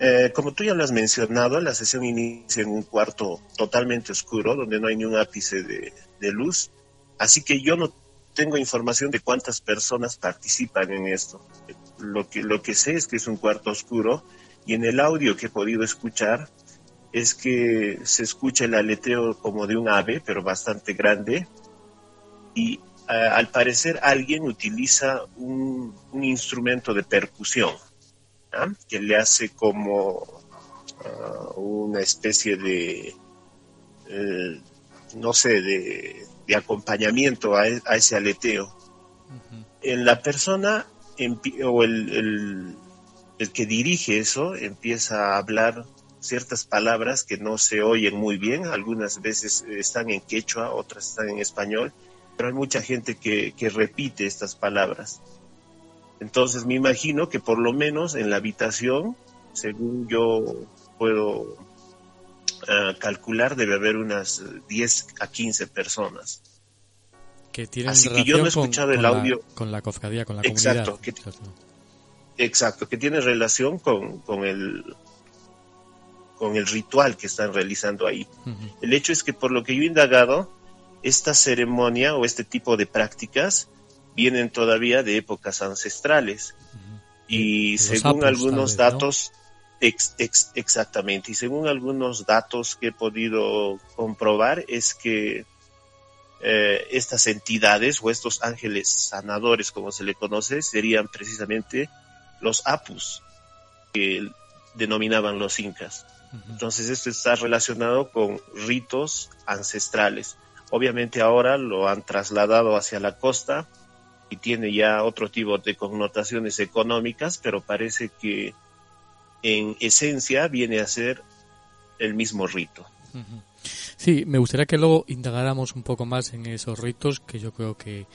eh, como tú ya lo has mencionado, la sesión inicia en un cuarto totalmente oscuro, donde no hay ni un ápice de, luz. Así que yo no tengo información de cuántas personas participan en esto. Lo que, lo que sé es que es un cuarto oscuro y en el audio que he podido escuchar es que se escucha el aleteo como de un ave, pero bastante grande, y al parecer alguien utiliza un, instrumento de percusión, que le hace como ah, una especie de, eh, no sé, de, acompañamiento a, ese aleteo. En la persona o el, el que dirige eso empieza a hablar ciertas palabras que no se oyen muy bien, algunas veces están en quechua, otras están en español, pero hay mucha gente que, repite estas palabras. Entonces me imagino que por lo menos en la habitación, según yo puedo ah, calcular, debe haber unas 10 a 15 personas. Que tienen Así que yo no he escuchado el audio. con la cofradía, con la exacto, comunidad. Que, exacto, que tiene relación con, con el con el ritual que están realizando ahí. El hecho es que por lo que yo he indagado, esta ceremonia o este tipo de prácticas vienen todavía de épocas ancestrales. Y según algunos datos, exactamente, y según algunos datos que he podido comprobar, es que eh, estas entidades o estos ángeles sanadores, como se le conoce, serían precisamente los apus, que denominaban los incas. Entonces esto está relacionado con ritos ancestrales. Obviamente ahora lo han trasladado hacia la costa tiene ya otro tipo de connotaciones económicas, pero parece que en esencia viene a ser el mismo rito. Sí, me gustaría que luego indagáramos un poco más en esos ritos, que yo creo que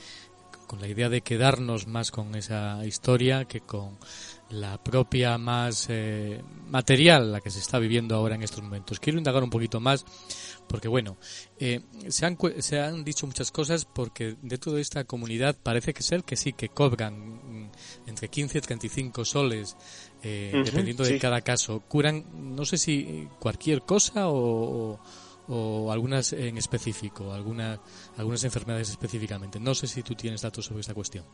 con la idea de quedarnos más con esa historia que con la propia más eh, material, la que se está viviendo ahora en estos momentos. Quiero indagar un poquito más, porque bueno, eh, se, han, se han dicho muchas cosas porque dentro de esta comunidad parece que es el que sí, que cobran entre 15 y 35 soles, eh, dependiendo de cada caso. Curan, no sé si cualquier cosa o, o, algunas en específico, alguna, algunas enfermedades específicamente. No sé si tú tienes datos sobre esta cuestión.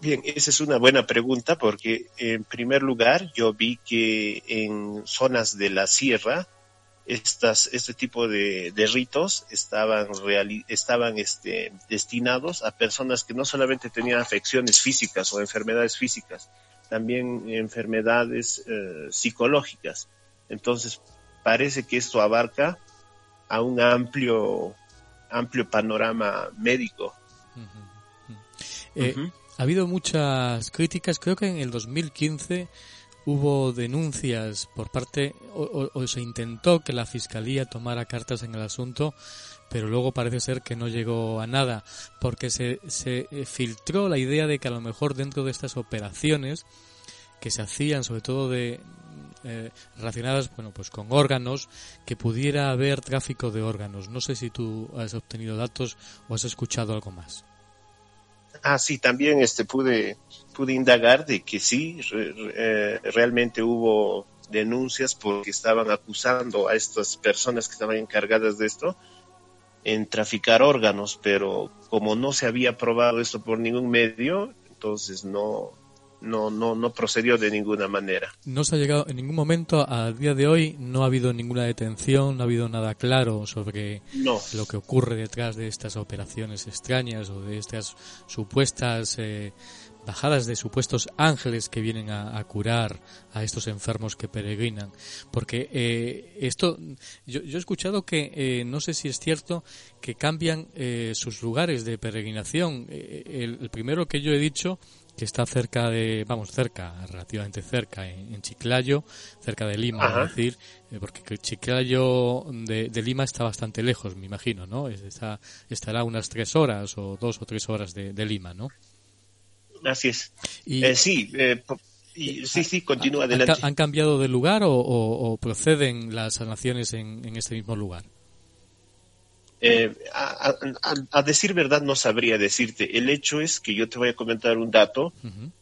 Bien, esa es una buena pregunta porque en primer lugar yo vi que en zonas de la sierra estas, este tipo de, ritos estaban, estaban este, destinados a personas que no solamente tenían afecciones físicas o enfermedades físicas, también enfermedades eh, psicológicas. Entonces parece que esto abarca a un amplio, amplio panorama médico. Eh, ha habido muchas críticas. Creo que en el 2015 hubo denuncias por parte, o, se intentó que la Fiscalía tomara cartas en el asunto, pero luego parece ser que no llegó a nada, porque se, se eh, filtró la idea de que a lo mejor dentro de estas operaciones que se hacían, sobre todo de eh, relacionadas bueno, pues con órganos, que pudiera haber tráfico de órganos. No sé si tú has obtenido datos o has escuchado algo más. Ah, sí, también este, pude, pude indagar de que sí, eh, realmente hubo denuncias porque estaban acusando a estas personas que estaban encargadas de esto en traficar órganos, pero como no se había probado esto por ningún medio, entonces no, no, no, no procedió de ninguna manera. No se ha llegado en ningún momento, al día de hoy, no ha habido ninguna detención, no ha habido nada claro sobre lo que ocurre detrás de estas operaciones extrañas o de estas supuestas eh, bajadas de supuestos ángeles que vienen a, curar a estos enfermos que peregrinan. Porque eh, esto, yo, he escuchado que, eh, no sé si es cierto, que cambian sus lugares de peregrinación. el, primero que yo he dicho que está cerca de, vamos, cerca, relativamente cerca, en, Chiclayo, cerca de Lima, es decir, eh, porque Chiclayo de, Lima está bastante lejos, me imagino, ¿no? Está, estará unas tres horas o dos o tres horas de, Lima, ¿no? Así es. Y, eh, sí, eh, sí, sí, continúa adelante. ¿Han cambiado de lugar o, proceden las sanaciones en, en este mismo lugar? Eh, a, decir verdad no sabría decirte. El hecho es que yo te voy a comentar un dato.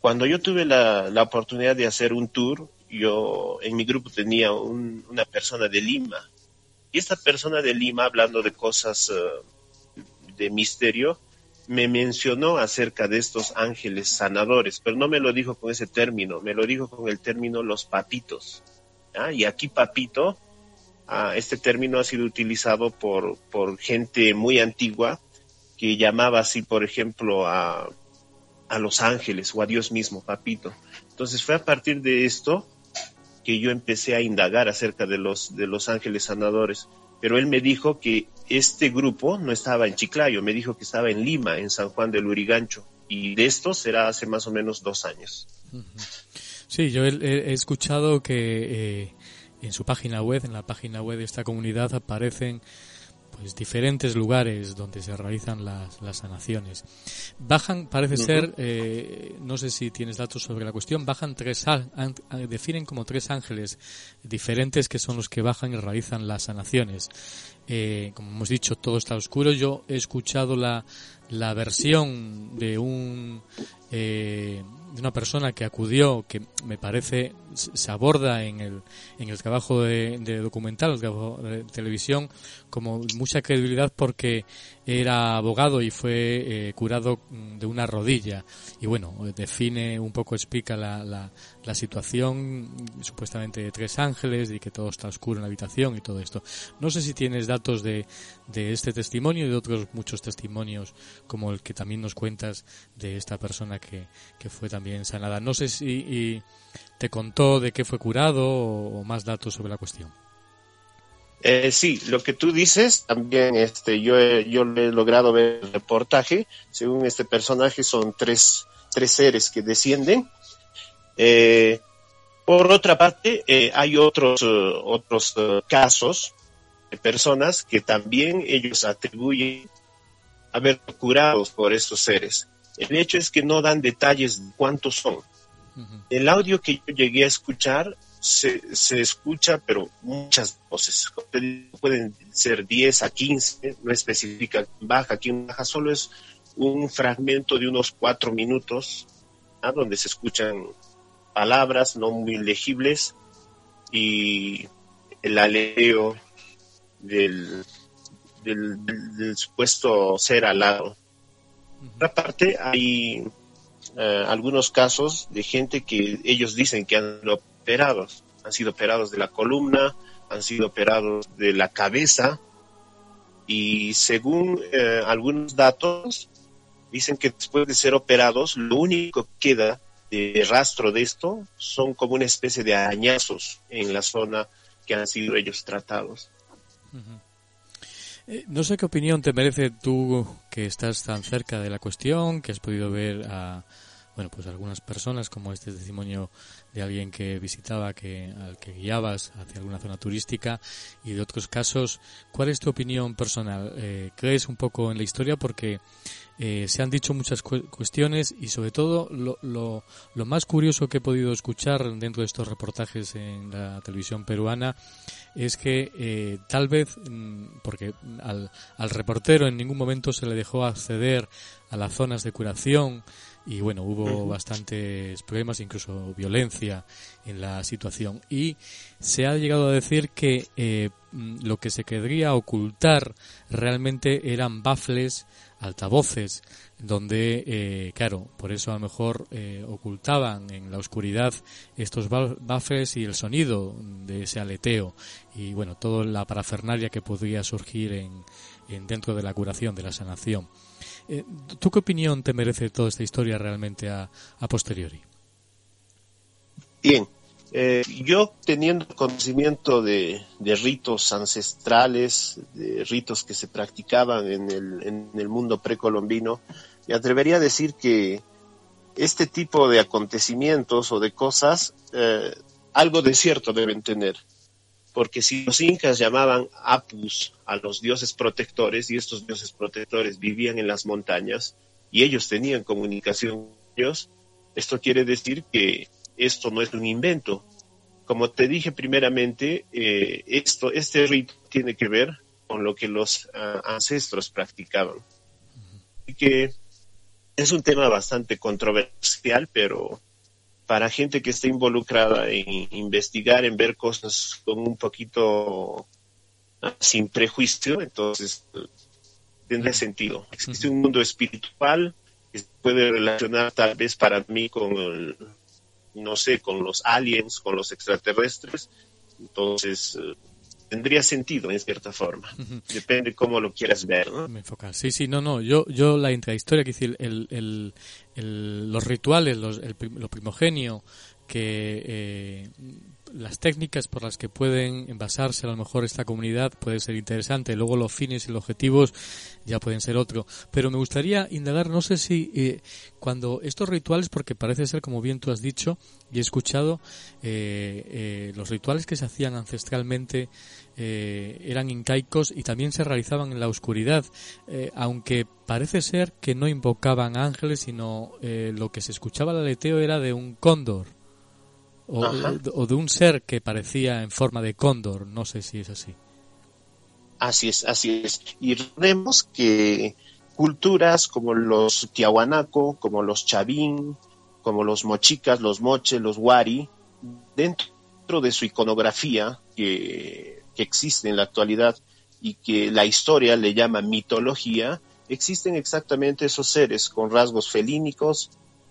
Cuando yo tuve la, oportunidad de hacer un tour, yo en mi grupo tenía una persona de Lima. Y esta persona de Lima, hablando de cosas eh, de misterio, me mencionó acerca de estos ángeles sanadores, pero no me lo dijo con ese término, me lo dijo con el término los papitos. Y aquí papito este término ha sido utilizado por, por gente muy antigua que llamaba así, por ejemplo, a, a los ángeles o a Dios mismo, papito. Entonces fue a partir de esto que yo empecé a indagar acerca de los, de los ángeles sanadores. Pero él me dijo que este grupo no estaba en Chiclayo, me dijo que estaba en Lima, en San Juan del Urigancho. Y de esto será hace más o menos dos años. Sí, yo he, escuchado que eh, en su página web, en la página web de esta comunidad aparecen pues diferentes lugares donde se realizan las, las sanaciones. Bajan, parece ser, eh, no sé si tienes datos sobre la cuestión, bajan tres, definen como tres ángeles diferentes que son los que bajan y realizan las sanaciones. Eh, como hemos dicho, todo está oscuro. Yo he escuchado la, la versión de un eh, de una persona que acudió, que me parece se aborda en el, en el trabajo de, de documental, el trabajo de televisión, como mucha credibilidad porque era abogado y fue eh, curado de una rodilla. Y bueno, define un poco, explica la, la, la, situación supuestamente de tres ángeles y que todo está oscuro en la habitación y todo esto. No sé si tienes datos de, de este testimonio y de otros muchos testimonios como el que también nos cuentas de esta persona que, que fue también sanada. No sé si te contó de qué fue curado o, más datos sobre la cuestión. Eh, sí, lo que tú dices, también este, yo, he, yo he logrado ver el reportaje. Según este personaje, son tres, tres seres que descienden. Eh, por otra parte, eh, hay otros, otros casos de personas que también ellos atribuyen haber curados por estos seres. El hecho es que no dan detalles de cuántos son. El audio que yo llegué a escuchar se, se escucha, pero muchas voces. Pueden ser 10 a 15, no especifica baja, quién baja, solo es un fragmento de unos cuatro minutos, ¿ah? donde se escuchan palabras no muy legibles y el aleo del, del, supuesto ser alado. Otra parte, hay eh, algunos casos de gente que ellos dicen que han sido operados, han sido operados de la columna, han sido operados de la cabeza y según eh, algunos datos dicen que después de ser operados lo único que queda de rastro de esto son como una especie de arañazos en la zona que han sido ellos tratados. Eh, no sé qué opinión te merece tú que estás tan cerca de la cuestión, que has podido ver a, bueno, pues algunas personas, como este testimonio de alguien que visitaba, que, al que guiabas hacia alguna zona turística, y de otros casos, ¿cuál es tu opinión personal? Eh, ¿Crees un poco en la historia? Porque eh, se han dicho muchas cuestiones y sobre todo lo, lo, lo, más curioso que he podido escuchar dentro de estos reportajes en la televisión peruana es que eh, tal vez, mm, porque al, al reportero en ningún momento se le dejó acceder a las zonas de curación y bueno, hubo bastantes problemas, incluso violencia en la situación. Y se ha llegado a decir que eh, lo que se querría ocultar realmente eran baffles altavoces donde, eh, claro, por eso a lo mejor eh, ocultaban en la oscuridad estos baffles y el sonido de ese aleteo y bueno, toda la parafernalia que podría surgir en, en dentro de la curación, de la sanación. Eh, ¿Tú qué opinión te merece toda esta historia realmente a, a posteriori? Bien, eh, yo teniendo conocimiento de, ritos ancestrales, de ritos que se practicaban en el, en el mundo precolombino, me atrevería a decir que este tipo de acontecimientos o de cosas, eh, algo de cierto deben tener. Porque si los incas llamaban apus a los dioses protectores y estos dioses protectores vivían en las montañas y ellos tenían comunicación con ellos, esto quiere decir que esto no es un invento. Como te dije primeramente, eh, esto, este rito tiene que ver con lo que los ah, ancestros practicaban. Así que es un tema bastante controversial, pero para gente que esté involucrada en investigar, en ver cosas con un poquito ah, sin prejuicio, entonces tendría sentido. Existe un mundo espiritual que se puede relacionar tal vez para mí con el, no sé, con los aliens, con los extraterrestres. Entonces, eh, tendría sentido en cierta forma. Depende cómo lo quieras ver, ¿no? Sí, sí, no, no. Yo, yo la intrahistoria, que decir, el, el, el, los rituales, los, el, lo primogenio, que eh, las técnicas por las que pueden basarse a lo mejor esta comunidad puede ser interesante. Luego los fines y los objetivos ya pueden ser otro. Pero me gustaría indagar, no sé si eh, cuando estos rituales, porque parece ser como bien tú has dicho y he escuchado, eh, eh, los rituales que se hacían ancestralmente eran incaicos y también se realizaban en la oscuridad, aunque parece ser que no invocaban ángeles, sino lo que se escuchaba el aleteo era de un cóndor o, de un ser que parecía en forma de cóndor, no sé si es así. Así es, así es. Y vemos que culturas como los tiahuanaco, como los chavín, como los mochicas, los moche, los wari, dentro de su iconografía que, que existe en la actualidad y que la historia le llama mitología, existen exactamente esos seres con rasgos felínicos,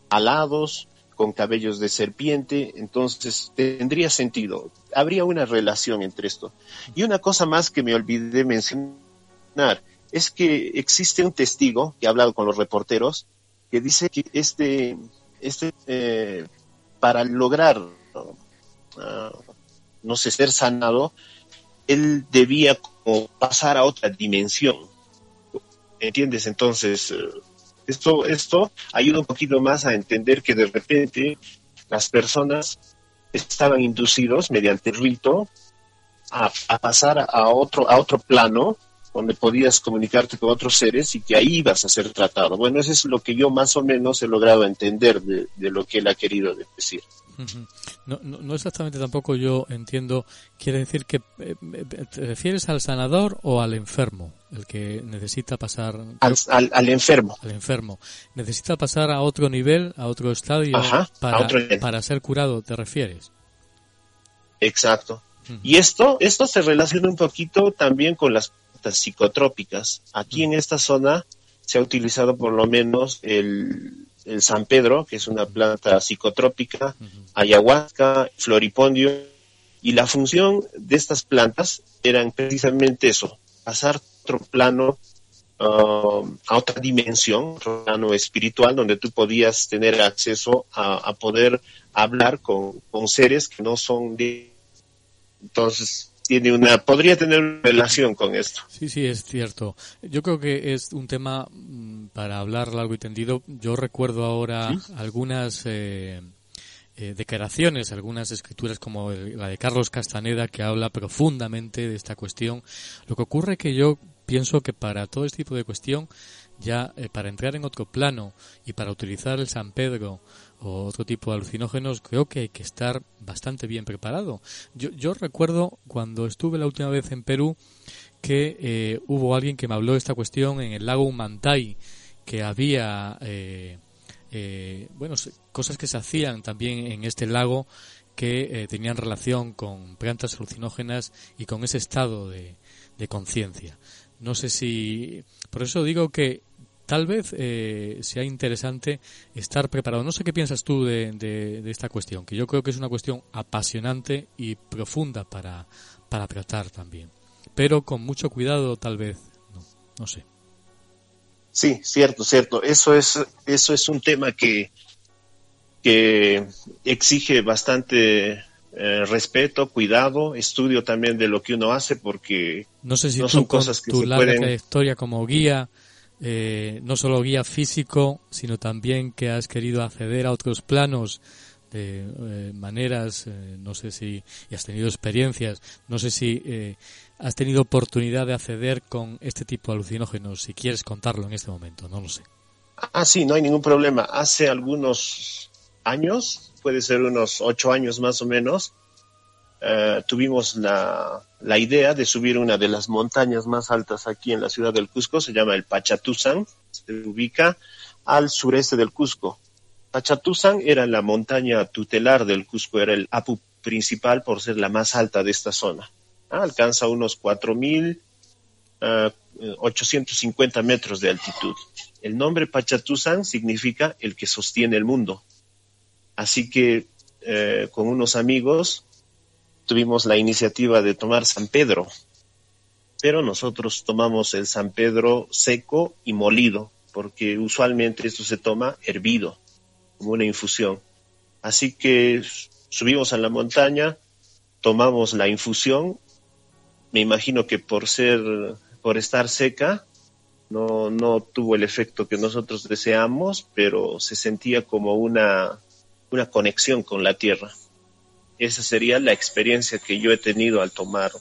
alados, con cabellos de serpiente, entonces tendría sentido, habría una relación entre esto. Y una cosa más que me olvidé mencionar es que existe un testigo que ha hablado con los reporteros que dice que este, este eh, para lograr, ah, no sé, ser sanado, él debía pasar a otra dimensión. ¿Entiendes? Entonces, eh, esto, esto ayuda un poquito más a entender que de repente las personas estaban inducidos mediante el rito a, pasar a otro, a otro plano donde podías comunicarte con otros seres y que ahí ibas a ser tratado. Bueno, eso es lo que yo más o menos he logrado entender de, de lo que él ha querido decir. No, no, exactamente tampoco yo entiendo. Quiere decir que eh, te refieres al sanador o al enfermo, el que necesita pasar al, al, enfermo. Al enfermo necesita pasar a otro nivel, a otro estadio para, para ser curado. ¿Te refieres? Exacto. Y esto, esto se relaciona un poquito también con las psicotrópicas. Aquí en esta zona se ha utilizado por lo menos el, el San Pedro, que es una planta psicotrópica, ayahuasca, floripondio, y la función de estas plantas eran precisamente eso, pasar a otro plano, um, a otra dimensión, otro plano espiritual, donde tú podías tener acceso a, poder hablar con, seres que no son de... Entonces, tiene una, podría tener una relación con esto. Sí, sí, es cierto. Yo creo que es un tema mm, para hablar largo y tendido. Yo recuerdo ahora algunas eh, eh, declaraciones, algunas escrituras como la de Carlos Castaneda que habla profundamente de esta cuestión. Lo que ocurre es que yo pienso que para todo este tipo de cuestión, ya eh, para entrar en otro plano y para utilizar el San Pedro o otro tipo de alucinógenos, creo que hay que estar bastante bien preparado. Yo, yo recuerdo cuando estuve la última vez en Perú que eh, hubo alguien que me habló de esta cuestión en el lago Humantay, que había, eh, eh, bueno, cosas que se hacían también en este lago que tenían relación con plantas alucinógenas y con ese estado de, de conciencia. No sé si, por eso digo que tal vez eh, sea interesante estar preparado. No sé qué piensas tú de, de, esta cuestión, que yo creo que es una cuestión apasionante y profunda para, para tratar también. Pero con mucho cuidado, tal vez, no, no sé. Sí, cierto, cierto. Eso es, eso es un tema que, que exige bastante eh, respeto, cuidado, estudio también de lo que uno hace, porque no sé si son cosas que tu se larga trayectoria como guía eh, no solo guía físico, sino también que has querido acceder a otros planos de eh, maneras, eh, no sé si y has tenido experiencias, no sé si has tenido oportunidad de acceder con este tipo de alucinógenos, si quieres contarlo en este momento, no lo sé. Ah, sí, no hay ningún problema. Hace algunos años, puede ser unos ocho años más o menos, eh, tuvimos la, la, idea de subir una de las montañas más altas aquí en la ciudad del Cusco, se llama el Pachatuzán, se ubica al sureste del Cusco. Pachatuzán era la montaña tutelar del Cusco, era el Apu principal por ser la más alta de esta zona. Ah, alcanza unos 4.850 uh, metros de altitud. El nombre Pachatuzán significa el que sostiene el mundo. Así que eh, con unos amigos tuvimos la iniciativa de tomar San Pedro, pero nosotros tomamos el San Pedro seco y molido, porque usualmente esto se toma hervido, como una infusión. Así que subimos a la montaña, tomamos la infusión, me imagino que por ser, por estar seca, no, no tuvo el efecto que nosotros deseamos, pero se sentía como una, una conexión con la tierra. Esa sería la experiencia que yo he tenido al tomar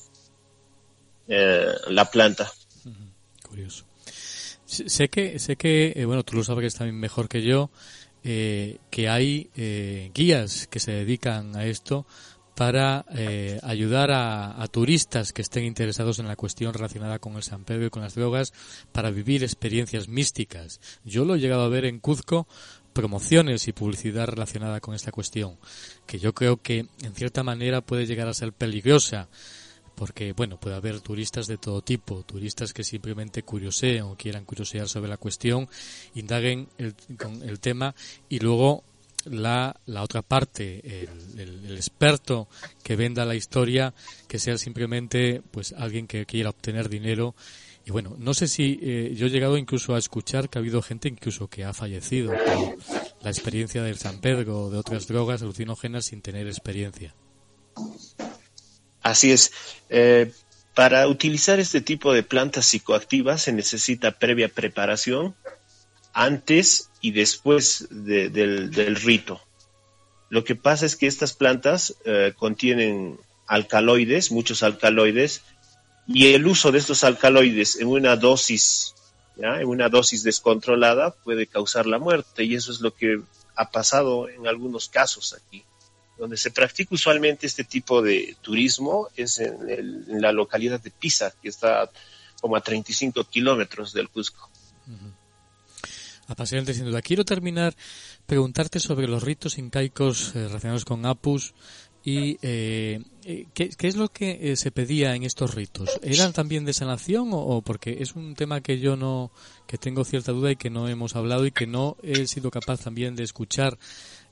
eh, la planta. Curioso. Sé que, sé que eh, bueno, tú lo sabes también mejor que yo, eh, que hay guías que se dedican a esto para ayudar a, a, turistas que estén interesados en la cuestión relacionada con el San Pedro y con las drogas para vivir experiencias místicas. Yo lo he llegado a ver en Cuzco promociones y publicidad relacionada con esta cuestión, que yo creo que en cierta manera puede llegar a ser peligrosa, porque bueno, puede haber turistas de todo tipo, turistas que simplemente curiosean o quieran curiosear sobre la cuestión, indaguen el, con el tema y luego la, la otra parte, el, el, experto que venda la historia, que sea simplemente pues alguien que quiera obtener dinero y bueno, no sé si eh, yo he llegado incluso a escuchar que ha habido gente incluso que ha fallecido por la experiencia del San Pedro o de otras drogas alucinógenas sin tener experiencia. Así es. Eh, para utilizar este tipo de plantas psicoactivas se necesita previa preparación antes y después del, rito. Lo que pasa es que estas plantas eh, contienen alcaloides, muchos alcaloides, y el uso de estos alcaloides en una dosis, en una dosis descontrolada puede causar la muerte y eso es lo que ha pasado en algunos casos aquí. Donde se practica usualmente este tipo de turismo es en, la localidad de Pisa, que está como a 35 kilómetros del Cusco. Apasionante sin duda. Quiero terminar preguntarte sobre los ritos incaicos eh, relacionados con Apus ¿Y eh, eh, ¿qué, es lo que eh, se pedía en estos ritos? ¿Eran también de sanación o, porque es un tema que yo no, que tengo cierta duda y que no hemos hablado y que no he sido capaz también de escuchar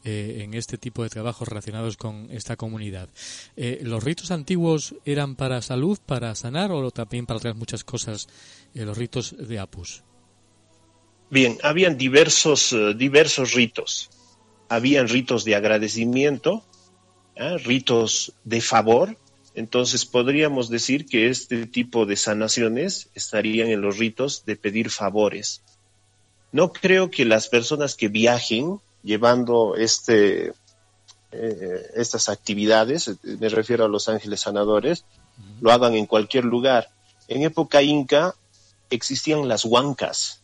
en este tipo de trabajos relacionados con esta comunidad? ¿Los ritos antiguos eran para salud, para sanar o también para otras muchas cosas, los ritos de Apus? Bien, habían diversos, diversos ritos. Habían ritos de agradecimiento, ¿eh? ritos de favor, Entonces podríamos decir que este tipo de sanaciones estarían en los ritos de pedir favores. No creo que las personas que viajen llevando este, eh, estas actividades, me refiero a los ángeles sanadores, lo hagan en cualquier lugar. En época inca existían las huancas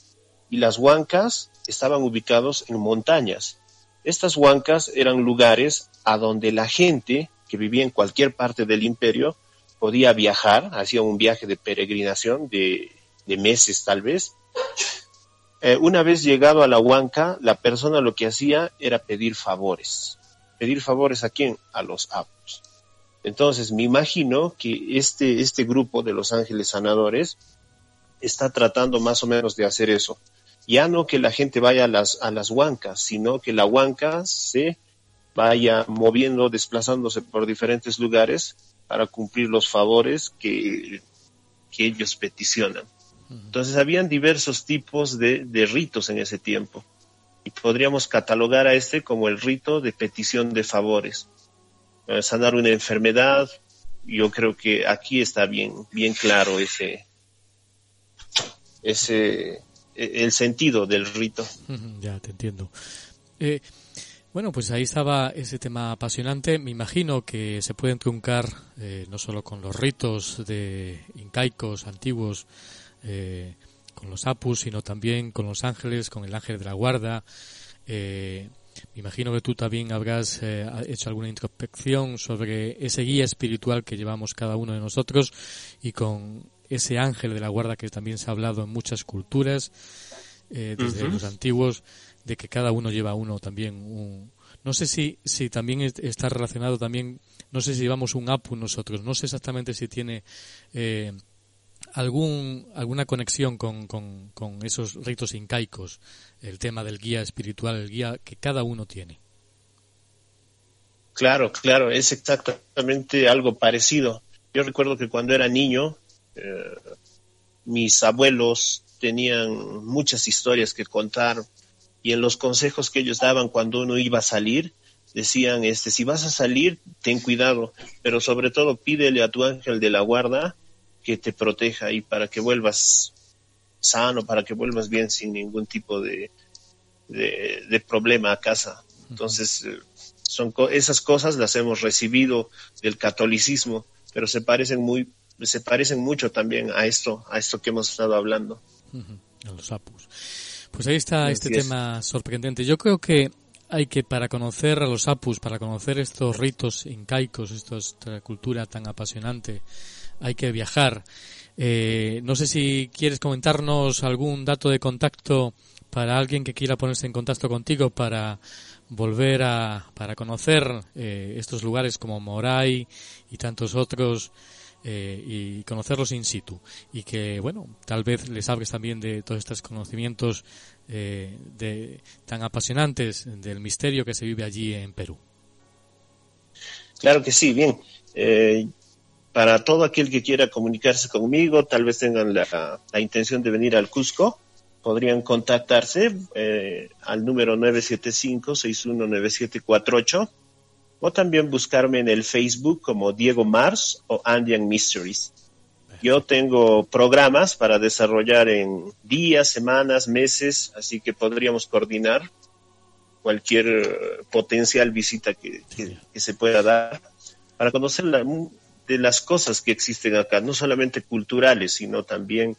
y las huancas estaban ubicados en montañas. Estas huancas eran lugares a donde la gente que vivía en cualquier parte del imperio podía viajar, hacía un viaje de peregrinación de, meses tal vez. Eh, una vez llegado a la huanca, la persona lo que hacía era pedir favores. ¿Pedir favores a quién? A los apus. Entonces, me imagino que este, este grupo de los ángeles sanadores está tratando más o menos de hacer eso. Ya no que la gente vaya a las, a las huancas, sino que la huanca se vaya moviendo, desplazándose por diferentes lugares para cumplir los favores que, que ellos peticionan. Entonces, habían diversos tipos de, de ritos en ese tiempo. Y podríamos catalogar a este como el rito de petición de favores. Eh, sanar una enfermedad, yo creo que aquí está bien, bien claro ese, ese, e, el sentido del rito. Ya te entiendo. Eh, bueno, pues ahí estaba ese tema apasionante. Me imagino que se pueden truncar eh, no solo con los ritos de incaicos antiguos, con los apus, sino también con los ángeles, con el ángel de la guarda. Eh, me imagino que tú también habrás eh, hecho alguna introspección sobre ese guía espiritual que llevamos cada uno de nosotros y con ese ángel de la guarda que también se ha hablado en muchas culturas, eh, desde los antiguos, de que cada uno lleva uno también un... No sé si, si también está relacionado también, no sé si llevamos un apu nosotros, no sé exactamente si tiene eh, algún, alguna conexión con, con, con, esos ritos incaicos, el tema del guía espiritual, el guía que cada uno tiene. Claro, claro, es exactamente algo parecido. Yo recuerdo que cuando era niño, eh, mis abuelos tenían muchas historias que contar y en los consejos que ellos daban cuando uno iba a salir, decían, este, si vas a salir, ten cuidado, pero sobre todo pídele a tu ángel de la guarda que te proteja y para que vuelvas sano, para que vuelvas bien sin ningún tipo de, de, problema a casa. Entonces, eh, son esas cosas las hemos recibido del catolicismo, pero se parecen muy se parecen mucho también a esto, a esto que hemos estado hablando. A los apus. Pues ahí está este tema sorprendente. Yo creo que hay que, para conocer a los apus, para conocer estos ritos incaicos, esta cultura tan apasionante, hay que viajar. Eh, no sé si quieres comentarnos algún dato de contacto para alguien que quiera ponerse en contacto contigo para volver a para conocer eh, estos lugares como Moray y tantos otros eh, y conocerlos in situ. Y que bueno tal vez les hables también de todos estos conocimientos de tan apasionantes del misterio que se vive allí en Perú. Claro que sí bien. Para todo aquel que quiera comunicarse conmigo, tal vez tengan la, intención de venir al Cusco, podrían contactarse eh, al número 975-619748 o también buscarme en el Facebook como Diego Mars o Andean Mysteries. Yo tengo programas para desarrollar en días, semanas, meses, así que podríamos coordinar cualquier potencial visita que, que se pueda dar para conocer la, de las cosas que existen acá, no solamente culturales, sino también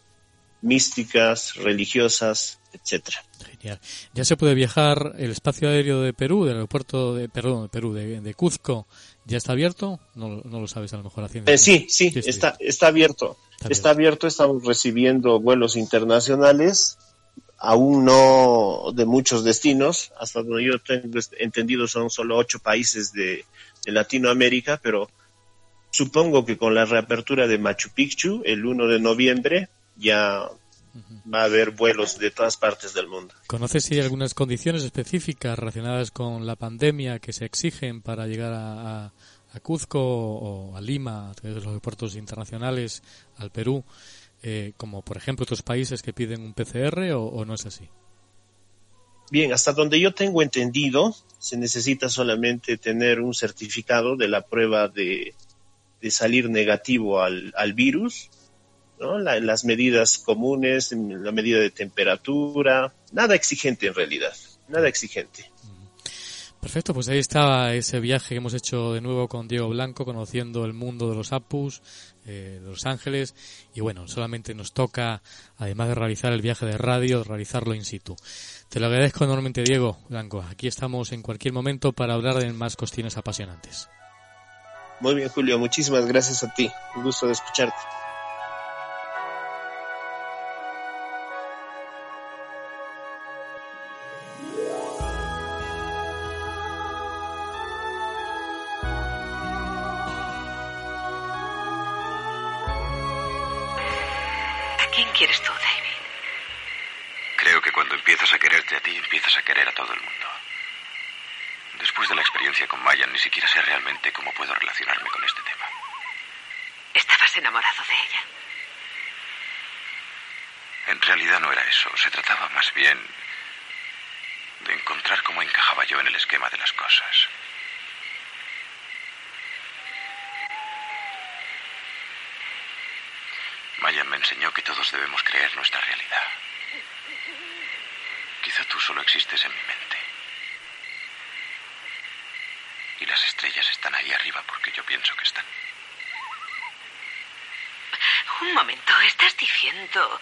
místicas, religiosas, etcétera. Genial. Ya se puede viajar el espacio aéreo de Perú, del aeropuerto de, perdón, de Perú, de, Cuzco, ¿ya está abierto? No, no, lo sabes a lo mejor haciendo. Eh, sí, sí, está, está abierto. Está, abierto, estamos recibiendo vuelos internacionales, aún no de muchos destinos, hasta donde yo tengo entendido son solo ocho países de, de Latinoamérica, pero Supongo que con la reapertura de Machu Picchu el 1 de noviembre ya va a haber vuelos de todas partes del mundo. ¿Conoces si hay algunas condiciones específicas relacionadas con la pandemia que se exigen para llegar a, Cuzco o a Lima a través de los aeropuertos internacionales al Perú, eh, como por ejemplo otros países que piden un PCR o no es así? Bien, hasta donde yo tengo entendido, se necesita solamente tener un certificado de la prueba de salir negativo al, al virus, ¿no? las medidas comunes, la medida de temperatura, nada exigente en realidad, nada exigente. Perfecto, pues ahí estaba ese viaje que hemos hecho de nuevo con Diego Blanco, conociendo el mundo de los Apus, eh, de Los Ángeles, y bueno, solamente nos toca, además de realizar el viaje de radio, realizarlo in situ. Te lo agradezco enormemente, Diego Blanco. Aquí estamos en cualquier momento para hablar de más cuestiones apasionantes. Muy bien, Julio, muchísimas gracias a ti. Un gusto de escucharte. falló en el esquema de las cosas. Maya me enseñó que todos debemos creer nuestra realidad. Quizá tú solo existes en mi mente. Y las estrellas están ahí arriba porque yo pienso que están. Un momento, ¿estás diciendo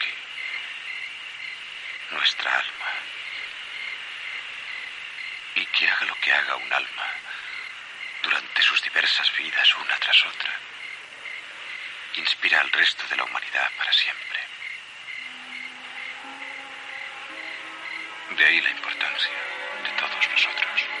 nuestra alma. Y que haga lo que haga un alma durante sus diversas vidas una tras otra, inspira al resto de la humanidad para siempre. De ahí la importancia de todos nosotros.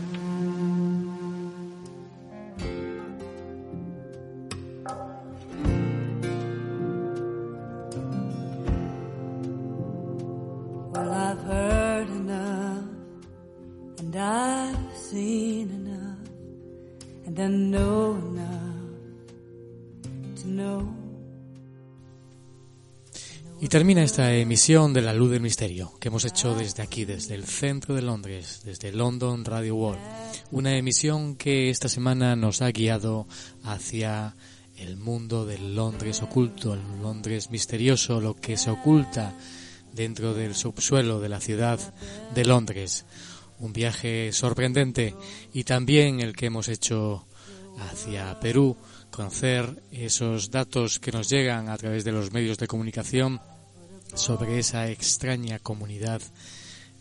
Termina esta emisión de La Luz del Misterio, que hemos hecho desde aquí, desde el centro de Londres, desde London Radio World. Una emisión que esta semana nos ha guiado hacia el mundo del Londres oculto, el Londres misterioso, lo que se oculta dentro del subsuelo de la ciudad de Londres. Un viaje sorprendente y también el que hemos hecho hacia Perú, conocer esos datos que nos llegan a través de los medios de comunicación sobre esa extraña comunidad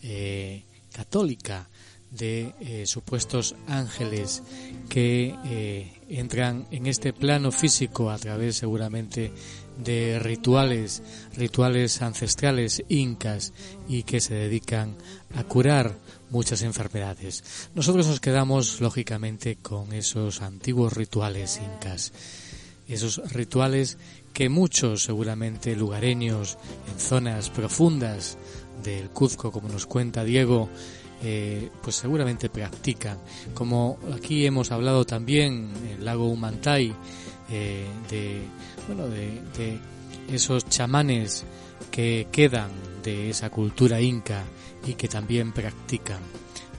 eh, católica de eh, supuestos ángeles que eh, entran en este plano físico a través seguramente de rituales, rituales ancestrales incas y que se dedican a curar muchas enfermedades. Nosotros nos quedamos lógicamente con esos antiguos rituales incas, esos rituales que muchos seguramente lugareños en zonas profundas del Cuzco, como nos cuenta Diego, eh, pues seguramente practican. Como aquí hemos hablado también, el lago Humantay, eh, de, bueno, de, de esos chamanes que quedan de esa cultura inca y que también practican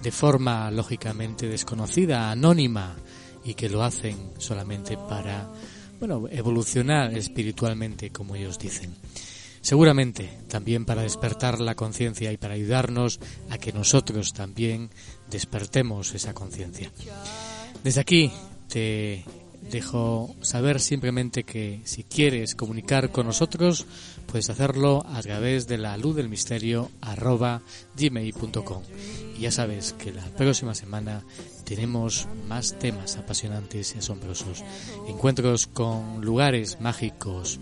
de forma lógicamente desconocida, anónima y que lo hacen solamente para bueno, evolucionar espiritualmente como ellos dicen. Seguramente también para despertar la conciencia y para ayudarnos a que nosotros también despertemos esa conciencia. Desde aquí te dejo saber simplemente que si quieres comunicar con nosotros, puedes hacerlo a través de la luz del misterio arroba gmail.com. Y ya sabes que la próxima semana tenemos más temas apasionantes y asombrosos. Encuentros con lugares mágicos,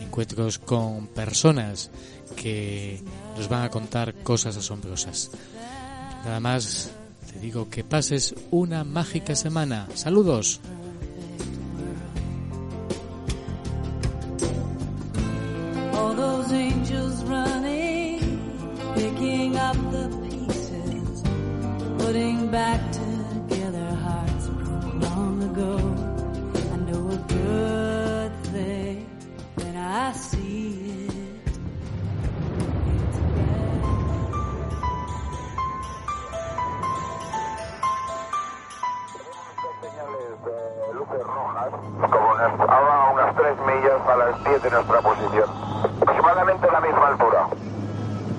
encuentros con personas que nos van a contar cosas asombrosas. Nada más, te digo que pases una mágica semana. Saludos. Putting back together hearts broken long ago. I know a good thing when I see it. luces rojas, como a unas 3 millas a las 10 de nuestra posición. Aproximadamente la misma altura.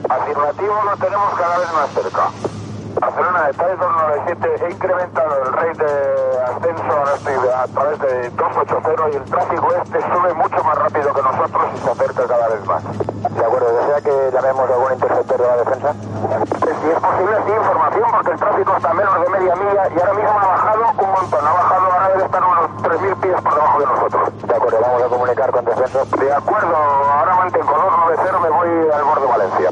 Afirmativo lo tenemos cada vez más cerca. Barcelona de 297 he incrementado el rate de ascenso estoy a través de 280 y el tráfico este sube mucho más rápido que nosotros y se acerca cada vez más. De acuerdo, ¿desea que llamemos a algún interceptor de la defensa? Si es posible, sí, información, porque el tráfico está a menos de media milla y ahora mismo ha bajado un montón. Ha bajado, ahora debe estar unos 3.000 pies por debajo de nosotros. De acuerdo, vamos a comunicar con defensa. De acuerdo, ahora mantengo 290, me voy al borde de Valencia.